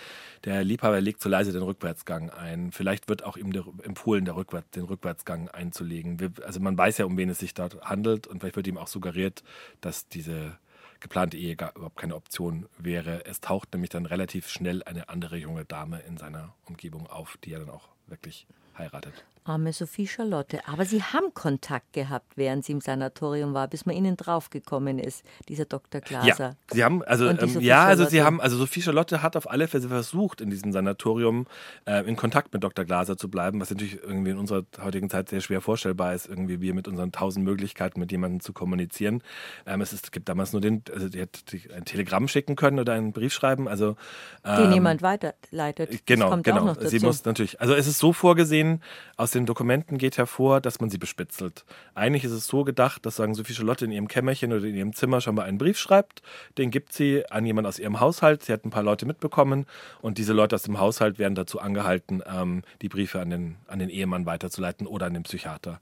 Der Liebhaber legt so leise den Rückwärtsgang ein. Vielleicht wird auch ihm der, empfohlen, der Rückwärts, den Rückwärtsgang einzulegen. Wir, also man weiß ja, um wen es sich dort handelt. Und vielleicht wird ihm auch suggeriert, dass diese geplante Ehe gar überhaupt keine Option wäre. Es taucht nämlich dann relativ schnell eine andere junge Dame in seiner Umgebung auf, die er dann auch wirklich heiratet. Arme Sophie Charlotte. Aber Sie haben Kontakt gehabt, während sie im Sanatorium war, bis man Ihnen draufgekommen ist, dieser Dr. Glaser. Ja, Sie haben, also, ähm, ja, also Sie haben, also Sophie Charlotte hat auf alle Fälle versucht, in diesem Sanatorium äh, in Kontakt mit Dr. Glaser zu bleiben, was natürlich irgendwie in unserer heutigen Zeit sehr schwer vorstellbar ist, irgendwie wir mit unseren tausend Möglichkeiten mit jemandem zu kommunizieren. Ähm, es, ist, es gibt damals nur den, also die hat ein Telegramm schicken können oder einen Brief schreiben, also ähm, den jemand weiterleitet. Genau, genau. Sie muss natürlich, also es ist so vorgesehen aus den Dokumenten geht hervor, dass man sie bespitzelt. Eigentlich ist es so gedacht, dass sagen Sophie Charlotte in ihrem Kämmerchen oder in ihrem Zimmer schon mal einen Brief schreibt, den gibt sie an jemanden aus ihrem Haushalt. Sie hat ein paar Leute mitbekommen und diese Leute aus dem Haushalt werden dazu angehalten, ähm, die Briefe an den, an den Ehemann weiterzuleiten oder an den Psychiater.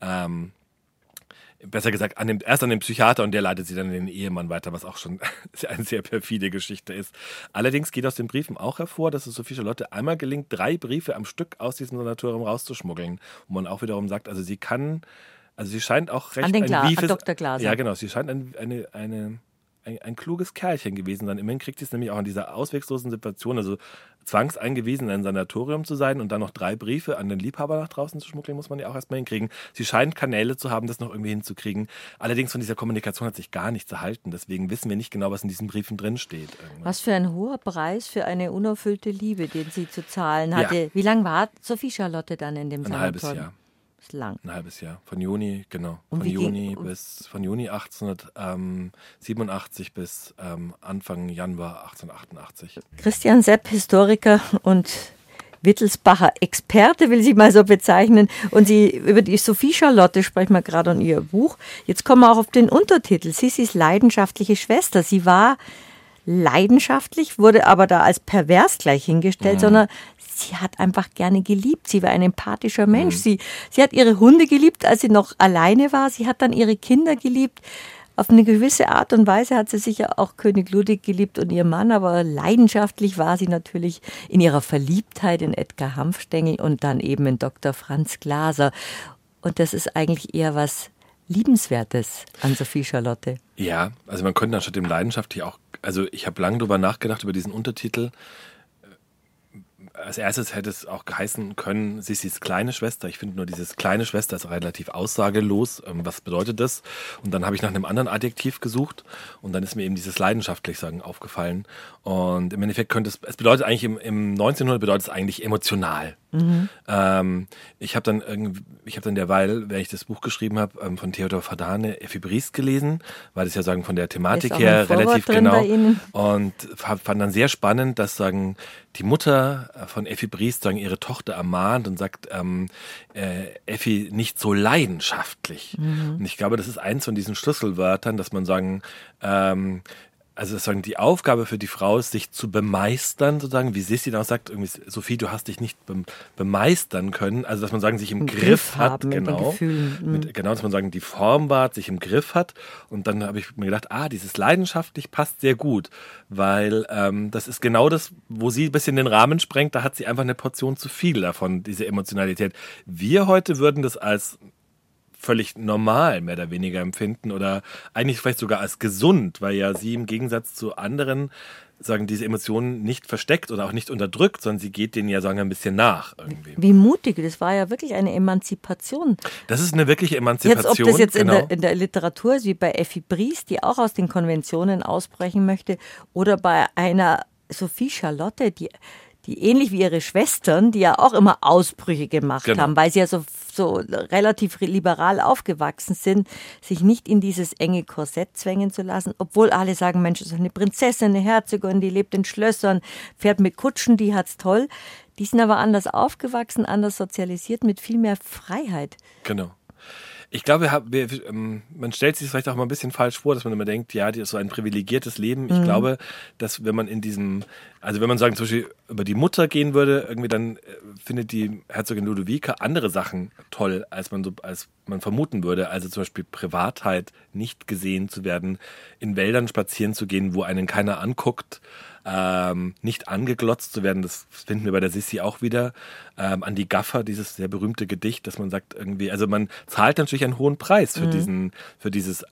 Ähm, besser gesagt, an dem, erst an den Psychiater und der leitet sie dann in den Ehemann weiter, was auch schon eine sehr perfide Geschichte ist. Allerdings geht aus den Briefen auch hervor, dass es Sophie Charlotte einmal gelingt, drei Briefe am Stück aus diesem Sanatorium rauszuschmuggeln. Und man auch wiederum sagt, also sie kann, also sie scheint auch recht an den Gla ein Wiefes, Dr. Glaser. Ja, genau, sie scheint ein, eine, eine ein, ein, kluges Kerlchen gewesen sein. Immerhin kriegt sie es nämlich auch in dieser ausweglosen Situation, also zwangseingewiesen in ein Sanatorium zu sein und dann noch drei Briefe an den Liebhaber nach draußen zu schmuggeln, muss man ja auch erstmal hinkriegen. Sie scheint Kanäle zu haben, das noch irgendwie hinzukriegen. Allerdings von dieser Kommunikation hat sich gar nichts erhalten. Deswegen wissen wir nicht genau, was in diesen Briefen drinsteht. Was für ein hoher Preis für eine unerfüllte Liebe, den sie zu zahlen hatte. Ja. Wie lange war Sophie Charlotte dann in dem ein Sanatorium? Ein halbes Jahr lang. Ein halbes Jahr. Von Juni, genau. von Juni bis von Juni 1887 bis ähm, Anfang Januar 1888. Christian Sepp, Historiker und Wittelsbacher Experte, will sie mal so bezeichnen. Und sie über die Sophie Charlotte sprechen wir gerade an ihr Buch. Jetzt kommen wir auch auf den Untertitel. Sissis leidenschaftliche Schwester. Sie war leidenschaftlich, wurde aber da als pervers gleich hingestellt, mhm. sondern sie hat einfach gerne geliebt. Sie war ein empathischer Mensch. Mhm. Sie, sie hat ihre Hunde geliebt, als sie noch alleine war. Sie hat dann ihre Kinder geliebt. Auf eine gewisse Art und Weise hat sie sicher auch König Ludwig geliebt und ihr Mann, aber leidenschaftlich war sie natürlich in ihrer Verliebtheit in Edgar Hanfstengel und dann eben in Dr. Franz Glaser. Und das ist eigentlich eher was Liebenswertes an Sophie Charlotte. Ja, also man könnte anstatt dem leidenschaftlich auch, also ich habe lange darüber nachgedacht, über diesen Untertitel als erstes hätte es auch geheißen können, Sissis kleine Schwester. Ich finde nur dieses kleine Schwester ist relativ aussagelos. Ähm, was bedeutet das? Und dann habe ich nach einem anderen Adjektiv gesucht und dann ist mir eben dieses leidenschaftlich sagen aufgefallen. Und im Endeffekt könnte es, es bedeutet eigentlich im, im 1900 bedeutet es eigentlich emotional. Mhm. Ähm, ich habe dann irgendwie, ich habe dann derweil, wenn ich das Buch geschrieben habe, ähm, von Theodor Fadane Ephibris gelesen, weil das ja sagen von der Thematik her relativ genau und fand dann sehr spannend, dass sagen die Mutter von Effi Briest sagen ihre Tochter ermahnt und sagt ähm, äh, Effi nicht so leidenschaftlich. Mhm. Und ich glaube, das ist eins von diesen Schlüsselwörtern, dass man sagen ähm, also sozusagen die Aufgabe für die Frau ist, sich zu bemeistern, sozusagen, wie Sissi dann auch sagt, irgendwie, Sophie, du hast dich nicht bemeistern können, also dass man sagen, sich im, Griff, Griff hat, genau, mhm. mit, genau, dass man sagen, die Form wahrt, sich im Griff hat und dann habe ich mir gedacht, ah, dieses leidenschaftlich passt sehr gut, weil ähm, das ist genau das, wo sie ein bisschen den Rahmen sprengt, da hat sie einfach eine Portion zu viel davon, diese Emotionalität. Wir heute würden das als völlig normal mehr oder weniger empfinden oder eigentlich vielleicht sogar als gesund, weil ja sie im Gegensatz zu anderen sagen, diese Emotionen nicht versteckt oder auch nicht unterdrückt, sondern sie geht denen ja sagen ein bisschen nach. Irgendwie. Wie mutig, das war ja wirklich eine Emanzipation. Das ist eine wirkliche Emanzipation. Jetzt, ob das jetzt genau. in, der, in der Literatur ist, wie bei Effi Bries, die auch aus den Konventionen ausbrechen möchte, oder bei einer Sophie Charlotte, die die ähnlich wie ihre Schwestern, die ja auch immer Ausbrüche gemacht genau. haben, weil sie ja so, so relativ liberal aufgewachsen sind, sich nicht in dieses enge Korsett zwängen zu lassen, obwohl alle sagen, Mensch, das ist eine Prinzessin, eine Herzogin, die lebt in Schlössern, fährt mit Kutschen, die hat's toll. Die sind aber anders aufgewachsen, anders sozialisiert, mit viel mehr Freiheit. Genau. Ich glaube, ähm, man stellt sich vielleicht auch mal ein bisschen falsch vor, dass man immer denkt, ja, die ist so ein privilegiertes Leben. Ich mhm. glaube, dass wenn man in diesem, also wenn man sagen zum Beispiel über die Mutter gehen würde, irgendwie dann äh, findet die Herzogin Ludovica andere Sachen toll, als man so, als man vermuten würde. Also zum Beispiel Privatheit, nicht gesehen zu werden, in Wäldern spazieren zu gehen, wo einen keiner anguckt ähm, nicht angeglotzt zu werden, das finden wir bei der Sissi auch wieder. Ähm, an die Gaffer, dieses sehr berühmte Gedicht, dass man sagt irgendwie, also man zahlt natürlich einen hohen Preis für mhm. diesen, für dieses äh,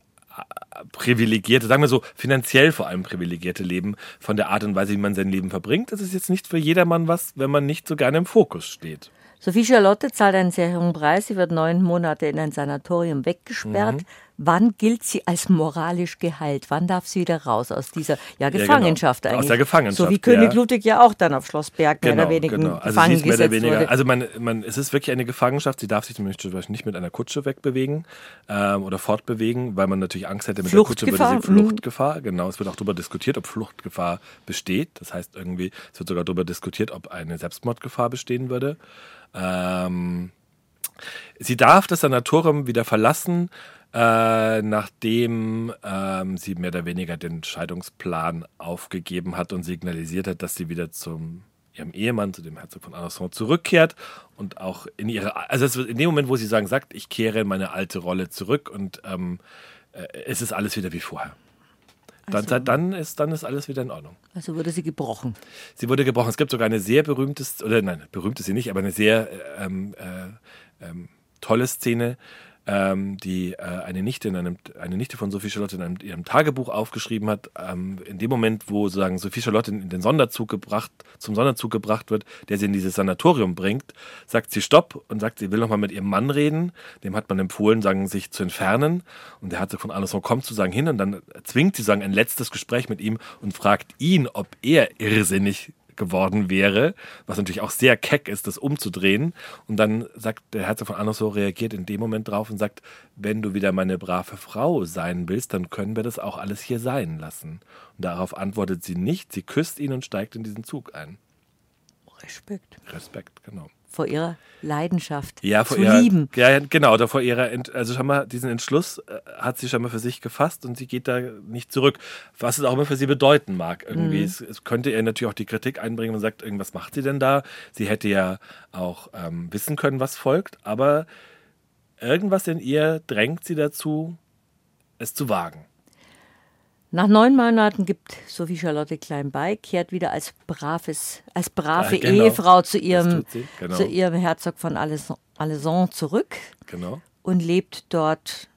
privilegierte, sagen wir so, finanziell vor allem privilegierte Leben von der Art und Weise, wie man sein Leben verbringt. Das ist jetzt nicht für jedermann was, wenn man nicht so gerne im Fokus steht. Sophie Charlotte zahlt einen sehr hohen Preis. Sie wird neun Monate in ein Sanatorium weggesperrt. Mhm. Wann gilt sie als moralisch geheilt? Wann darf sie wieder raus aus dieser ja, Gefangenschaft ja, genau. eigentlich? Aus der Gefangenschaft. So wie König Ludwig ja auch dann auf Schloss Berg genau, mehr oder weniger genau. also gefangen mehr oder weniger, wurde. Also man, man, es ist wirklich eine Gefangenschaft. Sie darf sich zum Beispiel nicht mit einer Kutsche wegbewegen ähm, oder fortbewegen, weil man natürlich Angst hätte, mit der Kutsche würde sie Fluchtgefahr. Genau, es wird auch darüber diskutiert, ob Fluchtgefahr besteht. Das heißt irgendwie, es wird sogar darüber diskutiert, ob eine Selbstmordgefahr bestehen würde. Ähm, sie darf das Sanatorium wieder verlassen, äh, nachdem ähm, sie mehr oder weniger den Scheidungsplan aufgegeben hat und signalisiert hat, dass sie wieder zum ihrem Ehemann, zu dem Herzog von Alençon, zurückkehrt und auch in ihre, also in dem Moment, wo sie sagen, sagt, ich kehre in meine alte Rolle zurück und ähm, äh, es ist alles wieder wie vorher. Dann, also, dann, ist, dann ist alles wieder in Ordnung. Also wurde sie gebrochen. Sie wurde gebrochen. Es gibt sogar eine sehr berühmte, oder nein, berühmt ist sie nicht, aber eine sehr ähm, äh, ähm, tolle Szene, ähm, die äh, eine Nichte in einem, eine Nichte von Sophie Charlotte in einem, ihrem Tagebuch aufgeschrieben hat. Ähm, in dem Moment, wo sozusagen Sophie Charlotte in den Sonderzug gebracht, zum Sonderzug gebracht wird, der sie in dieses Sanatorium bringt, sagt sie Stopp und sagt, sie will nochmal mit ihrem Mann reden. Dem hat man empfohlen, sagen, sich zu entfernen. Und der Herzog von Alençon kommt sozusagen hin und dann zwingt sie sagen ein letztes Gespräch mit ihm und fragt ihn, ob er irrsinnig geworden wäre, was natürlich auch sehr keck ist, das umzudrehen. Und dann sagt der Herzog von Annassau, reagiert in dem Moment drauf und sagt, wenn du wieder meine brave Frau sein willst, dann können wir das auch alles hier sein lassen. Und darauf antwortet sie nicht, sie küsst ihn und steigt in diesen Zug ein. Respekt. Respekt, genau vor ihrer Leidenschaft ja, zu ihrer, lieben. Ja, genau, da vor ihrer, also schon mal diesen Entschluss äh, hat sie schon mal für sich gefasst und sie geht da nicht zurück, was es auch immer für sie bedeuten mag. Irgendwie, mhm. es, es, könnte ihr natürlich auch die Kritik einbringen und sagt, irgendwas macht sie denn da? Sie hätte ja auch ähm, wissen können, was folgt, aber irgendwas in ihr drängt sie dazu, es zu wagen. Nach neun Monaten gibt Sophie Charlotte Klein bei, kehrt wieder als braves, als brave ja, genau. Ehefrau zu ihrem, genau. zu ihrem Herzog von Alençon zurück genau. und lebt dort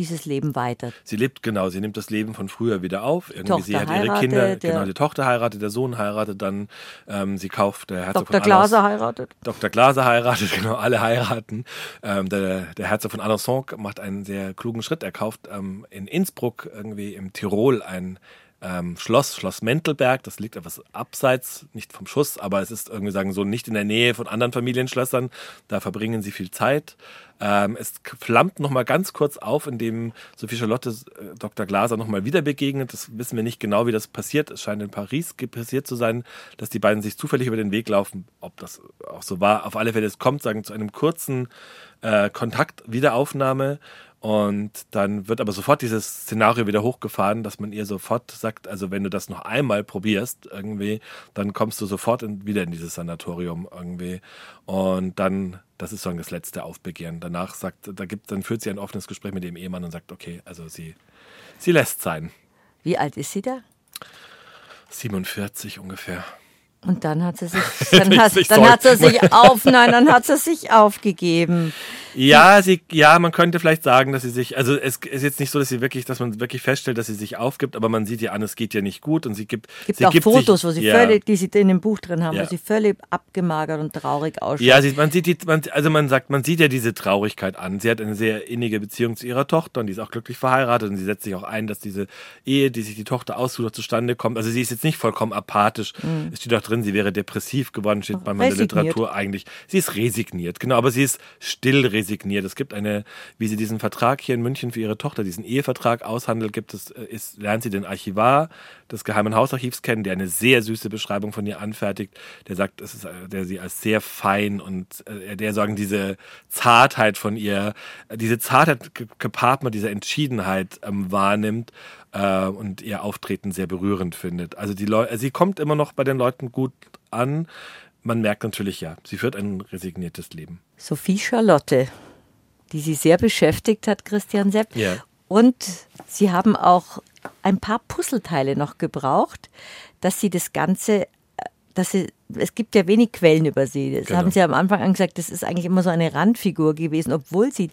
dieses Leben weiter. Sie lebt, genau, sie nimmt das Leben von früher wieder auf. Irgendwie, Tochter sie hat ihre heiratet, Kinder, der- genau, die Tochter heiratet, der Sohn heiratet dann, ähm, sie kauft, der Herzog Dr. von Glaser Alençon- heiratet. Dr. Glaser heiratet, genau, alle heiraten. Ähm, der, der Herzog von Alençon macht einen sehr klugen Schritt. Er kauft ähm, in Innsbruck, irgendwie im Tirol, ein ähm, Schloss, Schloss Mentelberg. Das liegt etwas abseits, nicht vom Schuss, aber es ist irgendwie sagen so nicht in der Nähe von anderen Familienschlössern. Da verbringen sie viel Zeit. Ähm, es flammt noch mal ganz kurz auf, indem Sophie Charlotte äh, Dr. Glaser noch mal wieder begegnet. Das wissen wir nicht genau, wie das passiert. Es scheint in Paris passiert zu sein, dass die beiden sich zufällig über den Weg laufen. Ob das auch so war, auf alle Fälle, es kommt sagen zu einem kurzen äh, Kontakt, Wiederaufnahme. Und dann wird aber sofort dieses Szenario wieder hochgefahren, dass man ihr sofort sagt, also wenn du das noch einmal probierst irgendwie, dann kommst du sofort in, wieder in dieses Sanatorium irgendwie. Und dann, das ist so das letzte Aufbegehren. Danach sagt, da gibt, dann führt sie ein offenes Gespräch mit dem Ehemann und sagt, okay, also sie, sie lässt sein. Wie alt ist sie da? 47 ungefähr. Und dann hat sie sich, dann hat, dann hat sie sich auf, nein, dann hat sie sich aufgegeben. Ja, sie, ja, man könnte vielleicht sagen, dass sie sich, also es ist jetzt nicht so, dass sie wirklich, dass man wirklich feststellt, dass sie sich aufgibt, aber man sieht ihr an, es geht ihr nicht gut und sie gibt, Es gibt sie auch gibt Fotos, sich, wo sie ja. völlig, die sie in dem Buch drin haben, Ja. wo sie völlig abgemagert und traurig ausschaut. Ja, sie, man sieht die, man, also man sagt, man sieht ja diese Traurigkeit an. Sie hat eine sehr innige Beziehung zu ihrer Tochter und die ist auch glücklich verheiratet und sie setzt sich auch ein, dass diese Ehe, die sich die Tochter aussucht, zustande kommt. Also sie ist jetzt nicht vollkommen apathisch. Es steht auch drin, sie wäre depressiv geworden, steht der Resigniert. Literatur eigentlich. Sie ist resigniert, genau, aber sie ist still resigniert. Es gibt eine, wie sie diesen Vertrag hier in München für ihre Tochter, diesen Ehevertrag aushandelt, gibt es, äh, ist, lernt sie den Archivar des Geheimen Hausarchivs kennen, der eine sehr süße Beschreibung von ihr anfertigt. Der sagt, es ist, äh, der sie als sehr fein und äh, der sagen diese Zartheit von ihr, diese Zartheit ge- gepaart mit dieser Entschiedenheit ähm, wahrnimmt äh, und ihr Auftreten sehr berührend findet. Also die Leute, sie kommt immer noch bei den Leuten gut an. Man merkt natürlich ja, sie führt ein resigniertes Leben. Sophie Charlotte, die sie sehr beschäftigt hat, Christian Sepp. Ja. Und sie haben auch ein paar Puzzleteile noch gebraucht, dass sie das Ganze, äh, dass sie, es gibt ja wenig Quellen über sie. Das Genau. haben sie am Anfang an gesagt, das ist eigentlich immer so eine Randfigur gewesen, obwohl sie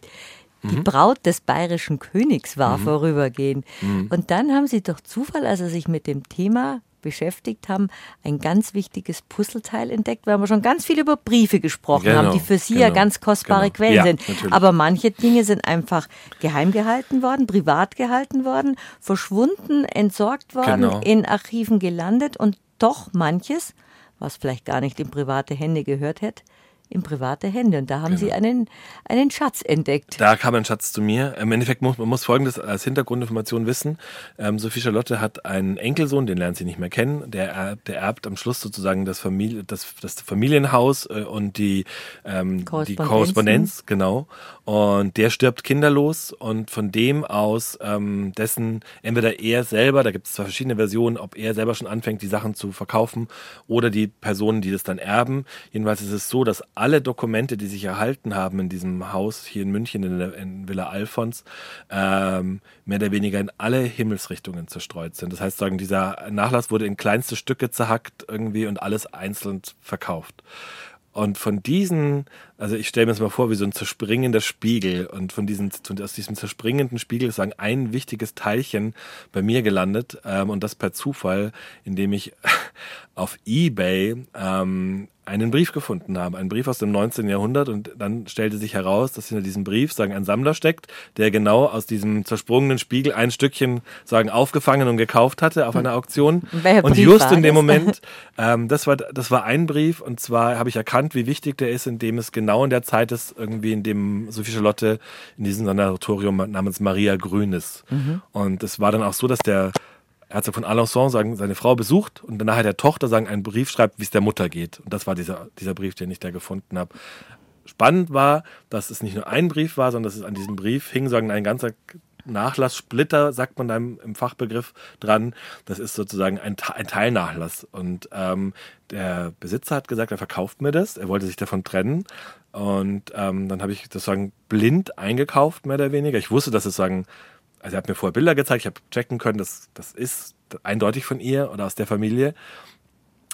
Mhm. die Braut des bayerischen Königs war vorübergehend. Und dann haben sie durch Zufall, als sie sich mit dem Thema beschäftigt haben, ein ganz wichtiges Puzzleteil entdeckt, weil wir schon ganz viel über Briefe gesprochen Genau, haben, die für sie ja genau, ganz kostbare genau. Quellen Ja, sind. natürlich. Aber manche Dinge sind einfach geheim gehalten worden, privat gehalten worden, verschwunden, entsorgt worden, Genau. in Archiven gelandet und doch manches, was vielleicht gar nicht in private Hände gehört hätte, in private Hände. Und da haben sie einen, einen Schatz entdeckt. Da kam ein Schatz zu mir. Im Endeffekt muss man muss Folgendes als Hintergrundinformation wissen. Ähm, Sophie Charlotte hat einen Enkelsohn, den lernt sie nicht mehr kennen. Der, erbt- der erbt am Schluss sozusagen das, Familie, das, das Familienhaus äh, und die, ähm, die. Korrespondenz, genau. Und der stirbt kinderlos und von dem aus ähm, dessen entweder er selber, da gibt es zwei verschiedene Versionen, ob er selber schon anfängt, die Sachen zu verkaufen oder die Personen, die das dann erben. Jedenfalls ist es so, dass alle Dokumente, die sich erhalten haben in diesem Haus hier in München, in, der, in Villa Alfons, ähm, mehr oder weniger in alle Himmelsrichtungen zerstreut sind. Das heißt, sagen, dieser Nachlass wurde in kleinste Stücke zerhackt irgendwie und alles einzeln verkauft. Und von diesen, also ich stelle mir das mal vor, wie so ein zerspringender Spiegel. Und von diesen, von- aus diesem zerspringenden Spiegel ist sagen, ein wichtiges Teilchen bei mir gelandet. Ähm, und das per Zufall, indem ich auf Ebay ähm, einen Brief gefunden habe. Einen Brief aus dem 19. Jahrhundert. Und dann stellte sich heraus, dass hinter diesem Brief sagen, ein Sammler steckt, der genau aus diesem zersprungenen Spiegel ein Stückchen sagen aufgefangen und gekauft hatte auf einer Auktion. Welcher und Brief just in dem? Moment ähm, das, war, das war ein Brief und zwar habe ich erkannt, wie wichtig der ist, indem es genau in der Zeit ist, irgendwie in dem Sophie Charlotte in diesem Sanatorium namens Maria Grün ist. Und es war dann auch so, dass der Herzog von Alençon sagen, seine Frau besucht und danach der Tochter sagen, einen Brief schreibt, wie es der Mutter geht. Und das war dieser, dieser Brief, den ich da gefunden habe. Spannend war, dass es nicht nur ein Brief war, sondern dass es an diesem Brief hing, sagen, ein ganzer Nachlasssplitter, sagt man da im, im Fachbegriff dran. Das ist sozusagen ein, ein Teilnachlass. Und ähm, der Besitzer hat gesagt, er verkauft mir das. Er wollte sich davon trennen. Und ähm, dann habe ich das sagen blind eingekauft, mehr oder weniger. Ich wusste, dass es sagen, also er hat mir vorher Bilder gezeigt, ich habe checken können, das, das ist eindeutig von ihr oder aus der Familie.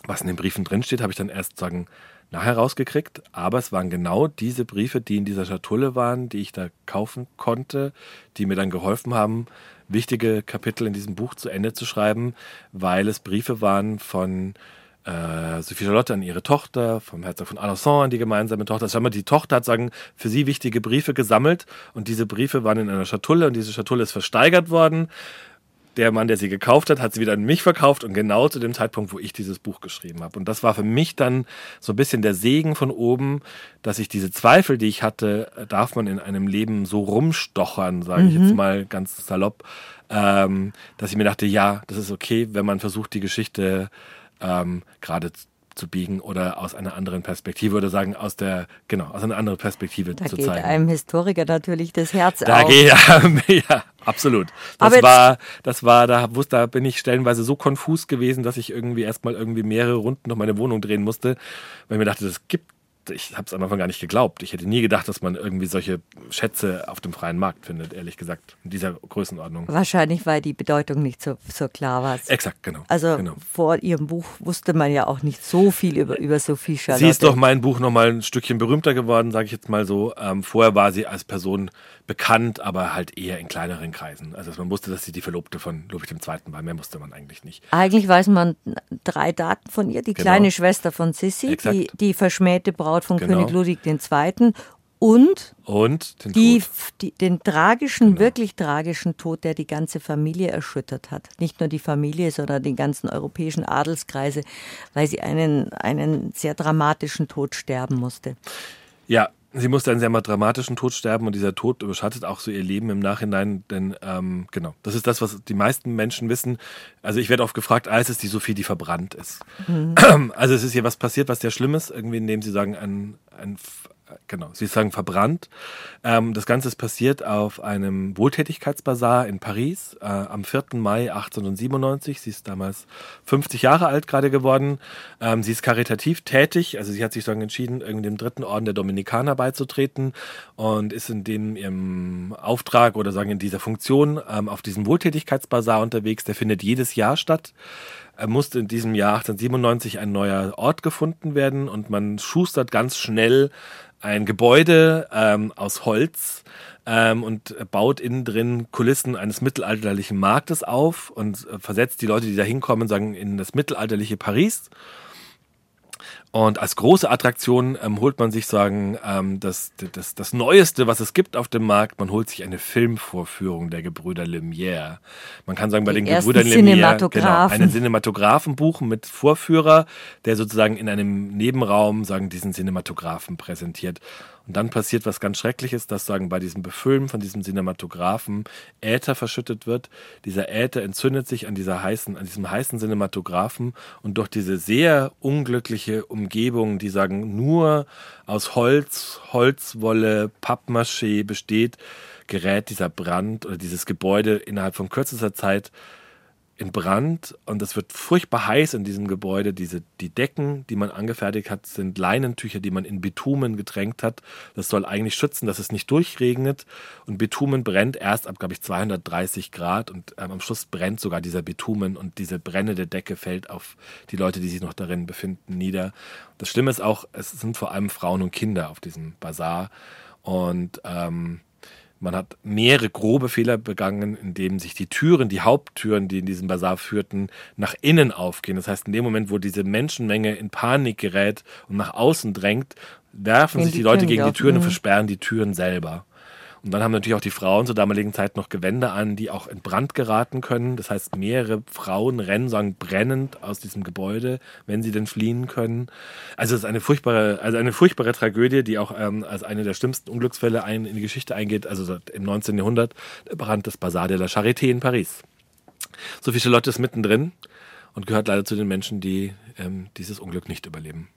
Was in den Briefen drinsteht, habe ich dann erst sagen nachher rausgekriegt, aber es waren genau diese Briefe, die in dieser Schatulle waren, die ich da kaufen konnte, die mir dann geholfen haben, wichtige Kapitel in diesem Buch zu Ende zu schreiben, weil es Briefe waren von äh, Sophie Charlotte an ihre Tochter, vom Herzog von Alençon an die gemeinsame Tochter. Also die Tochter hat sagen, für sie wichtige Briefe gesammelt und diese Briefe waren in einer Schatulle und diese Schatulle ist versteigert worden der Mann, der sie gekauft hat, hat sie wieder an mich verkauft und genau zu dem Zeitpunkt, wo ich dieses Buch geschrieben habe. Und das war für mich dann so ein bisschen der Segen von oben, dass ich diese Zweifel, die ich hatte, darf man in einem Leben so rumstochern, sage ich jetzt mhm. mal ganz salopp, ähm, dass ich mir dachte, ja, das ist okay, wenn man versucht, die Geschichte ähm, gerade zu biegen oder aus einer anderen Perspektive oder sagen aus der genau aus einer anderen Perspektive da zu geht zeigen. einem Historiker natürlich das Herz da auf. Geht, ja, ja, absolut. Das Aber war das war da wusste da bin ich stellenweise so konfus gewesen, dass ich irgendwie erstmal irgendwie mehrere Runden noch meine Wohnung drehen musste, weil ich mir dachte, das gibt ich habe es am Anfang gar nicht geglaubt. Ich hätte nie gedacht, dass man irgendwie solche Schätze auf dem freien Markt findet, ehrlich gesagt, in dieser Größenordnung. Wahrscheinlich, weil die Bedeutung nicht so, so klar war. Exakt, genau. Also genau. vor ihrem Buch wusste man ja auch nicht so viel über, über Sophie Charlotte. Sie ist doch mein Buch nochmal ein Stückchen berühmter geworden, sage ich jetzt mal so. Ähm, vorher war sie als Person bekannt, aber halt eher in kleineren Kreisen. Also man wusste, dass sie die Verlobte von Ludwig II. war. Mehr wusste man eigentlich nicht. Eigentlich weiß man drei Daten von ihr. Die genau. kleine Schwester von Sissi, die, die verschmähte Braut von genau. König Ludwig II. Und, und den, die, die, den tragischen, genau. wirklich tragischen Tod, der die ganze Familie erschüttert hat. Nicht nur die Familie, sondern die ganzen europäischen Adelskreise, weil sie einen, einen sehr dramatischen Tod sterben musste. Ja, Sie musste einen sehr mal dramatischen Tod sterben und dieser Tod überschattet auch so ihr Leben im Nachhinein, denn ähm, genau, das ist das, was die meisten Menschen wissen. Also ich werde oft gefragt, ah, ist es die Sophie, die verbrannt ist? Mhm. Also es ist hier was passiert, was sehr Schlimmes, irgendwie, indem sie sagen, ein, ein genau, Sie sagen verbrannt. Ähm, das Ganze ist passiert auf einem Wohltätigkeitsbazar in Paris äh, am 4. Mai 1897. Sie ist damals 50 Jahre alt gerade geworden. Ähm, sie ist karitativ tätig, also sie hat sich dann entschieden, irgendwie dem dritten Orden der Dominikaner beizutreten und ist in dem ihrem Auftrag oder sagen in dieser Funktion ähm, auf diesem Wohltätigkeitsbazar unterwegs. Der findet jedes Jahr statt musste in diesem Jahr 1897 ein neuer Ort gefunden werden und man schustert ganz schnell ein Gebäude ähm, aus Holz ähm, und baut innen drin Kulissen eines mittelalterlichen Marktes auf und äh, versetzt die Leute, die da hinkommen, sagen in das mittelalterliche Paris und als große Attraktion ähm, holt man sich sagen ähm, das, das, das Neueste, was es gibt auf dem Markt. Man holt sich eine Filmvorführung der Gebrüder Lumière. Man kann sagen, bei Die den Gebrüdern Lumière genau, einen Cinematographen buchen mit Vorführer, der sozusagen in einem Nebenraum sagen diesen Cinematographen präsentiert. Und dann passiert was ganz Schreckliches, dass sagen bei diesem Befüllen von diesem Cinematographen Äther verschüttet wird. Dieser Äther entzündet sich an dieser heißen, an diesem heißen Cinematographen und durch diese sehr unglückliche Umgebung, die sagen nur aus Holz, Holzwolle, Pappmaché besteht, gerät dieser Brand oder dieses Gebäude innerhalb von kürzester Zeit in Brand und es wird furchtbar heiß in diesem Gebäude. Diese, die Decken, die man angefertigt hat, sind Leinentücher, die man in Bitumen getränkt hat. Das soll eigentlich schützen, dass es nicht durchregnet. Und Bitumen brennt erst ab, glaube ich, 230 Grad und ähm, am Schluss brennt sogar dieser Bitumen und diese brennende Decke fällt auf die Leute, die sich noch darin befinden, nieder. Das Schlimme ist auch, es sind vor allem Frauen und Kinder auf diesem Bazar und ähm, man hat mehrere grobe Fehler begangen, indem sich die Türen, die Haupttüren, die in diesem Bazar führten, nach innen aufgehen. Das heißt, in dem Moment, wo diese Menschenmenge in Panik gerät und nach außen drängt, werfen sich die, die Leute gegen die Türen und mhm. versperren die Türen selber. Und dann haben natürlich auch die Frauen zur damaligen Zeit noch Gewände an, die auch in Brand geraten können. Das heißt, mehrere Frauen rennen sagen brennend aus diesem Gebäude, wenn sie denn fliehen können. Also es ist eine furchtbare, also eine furchtbare Tragödie, die auch ähm, als eine der schlimmsten Unglücksfälle ein, in die Geschichte eingeht. Also im 19. Jahrhundert der Brand des Bazar de la Charité in Paris. Sophie Charlotte ist mittendrin und gehört leider zu den Menschen, die ähm, dieses Unglück nicht überleben.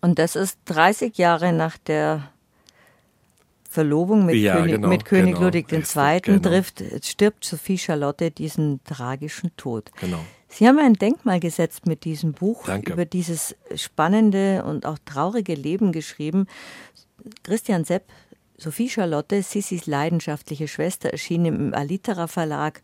Und das ist 30 Jahre nach der Verlobung mit, ja, König, genau, mit König genau, Ludwig II. Genau. trifft, stirbt Sophie Charlotte diesen tragischen Tod. Genau. Sie haben ein Denkmal gesetzt mit diesem Buch Danke. über dieses spannende und auch traurige Leben geschrieben. Christian Sepp, Sophie Charlotte, Sissis leidenschaftliche Schwester, erschien im Alitera Verlag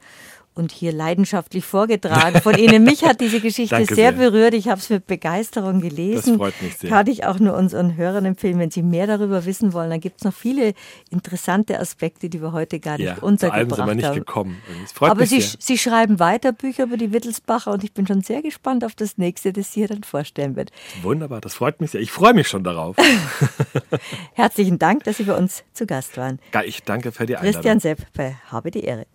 und hier leidenschaftlich vorgetragen von Ihnen. Mich hat diese Geschichte sehr, sehr, berührt. Ich habe es mit Begeisterung gelesen. Das freut mich sehr. Kann ich auch nur unseren Hörern empfehlen, wenn Sie mehr darüber wissen wollen. Dann gibt es noch viele interessante Aspekte, die wir heute gar nicht ja, untergebracht zu allem sind wir nicht haben. gekommen. Aber Sie, Sie schreiben weiter Bücher über die Wittelsbacher und ich bin schon sehr gespannt auf das nächste, das Sie hier dann vorstellen wird. Wunderbar, das freut mich sehr. Ich freue mich schon darauf. Herzlichen Dank, dass Sie bei uns zu Gast waren. Ich danke für die Einladung. Christian Sepp bei Habe die Ehre.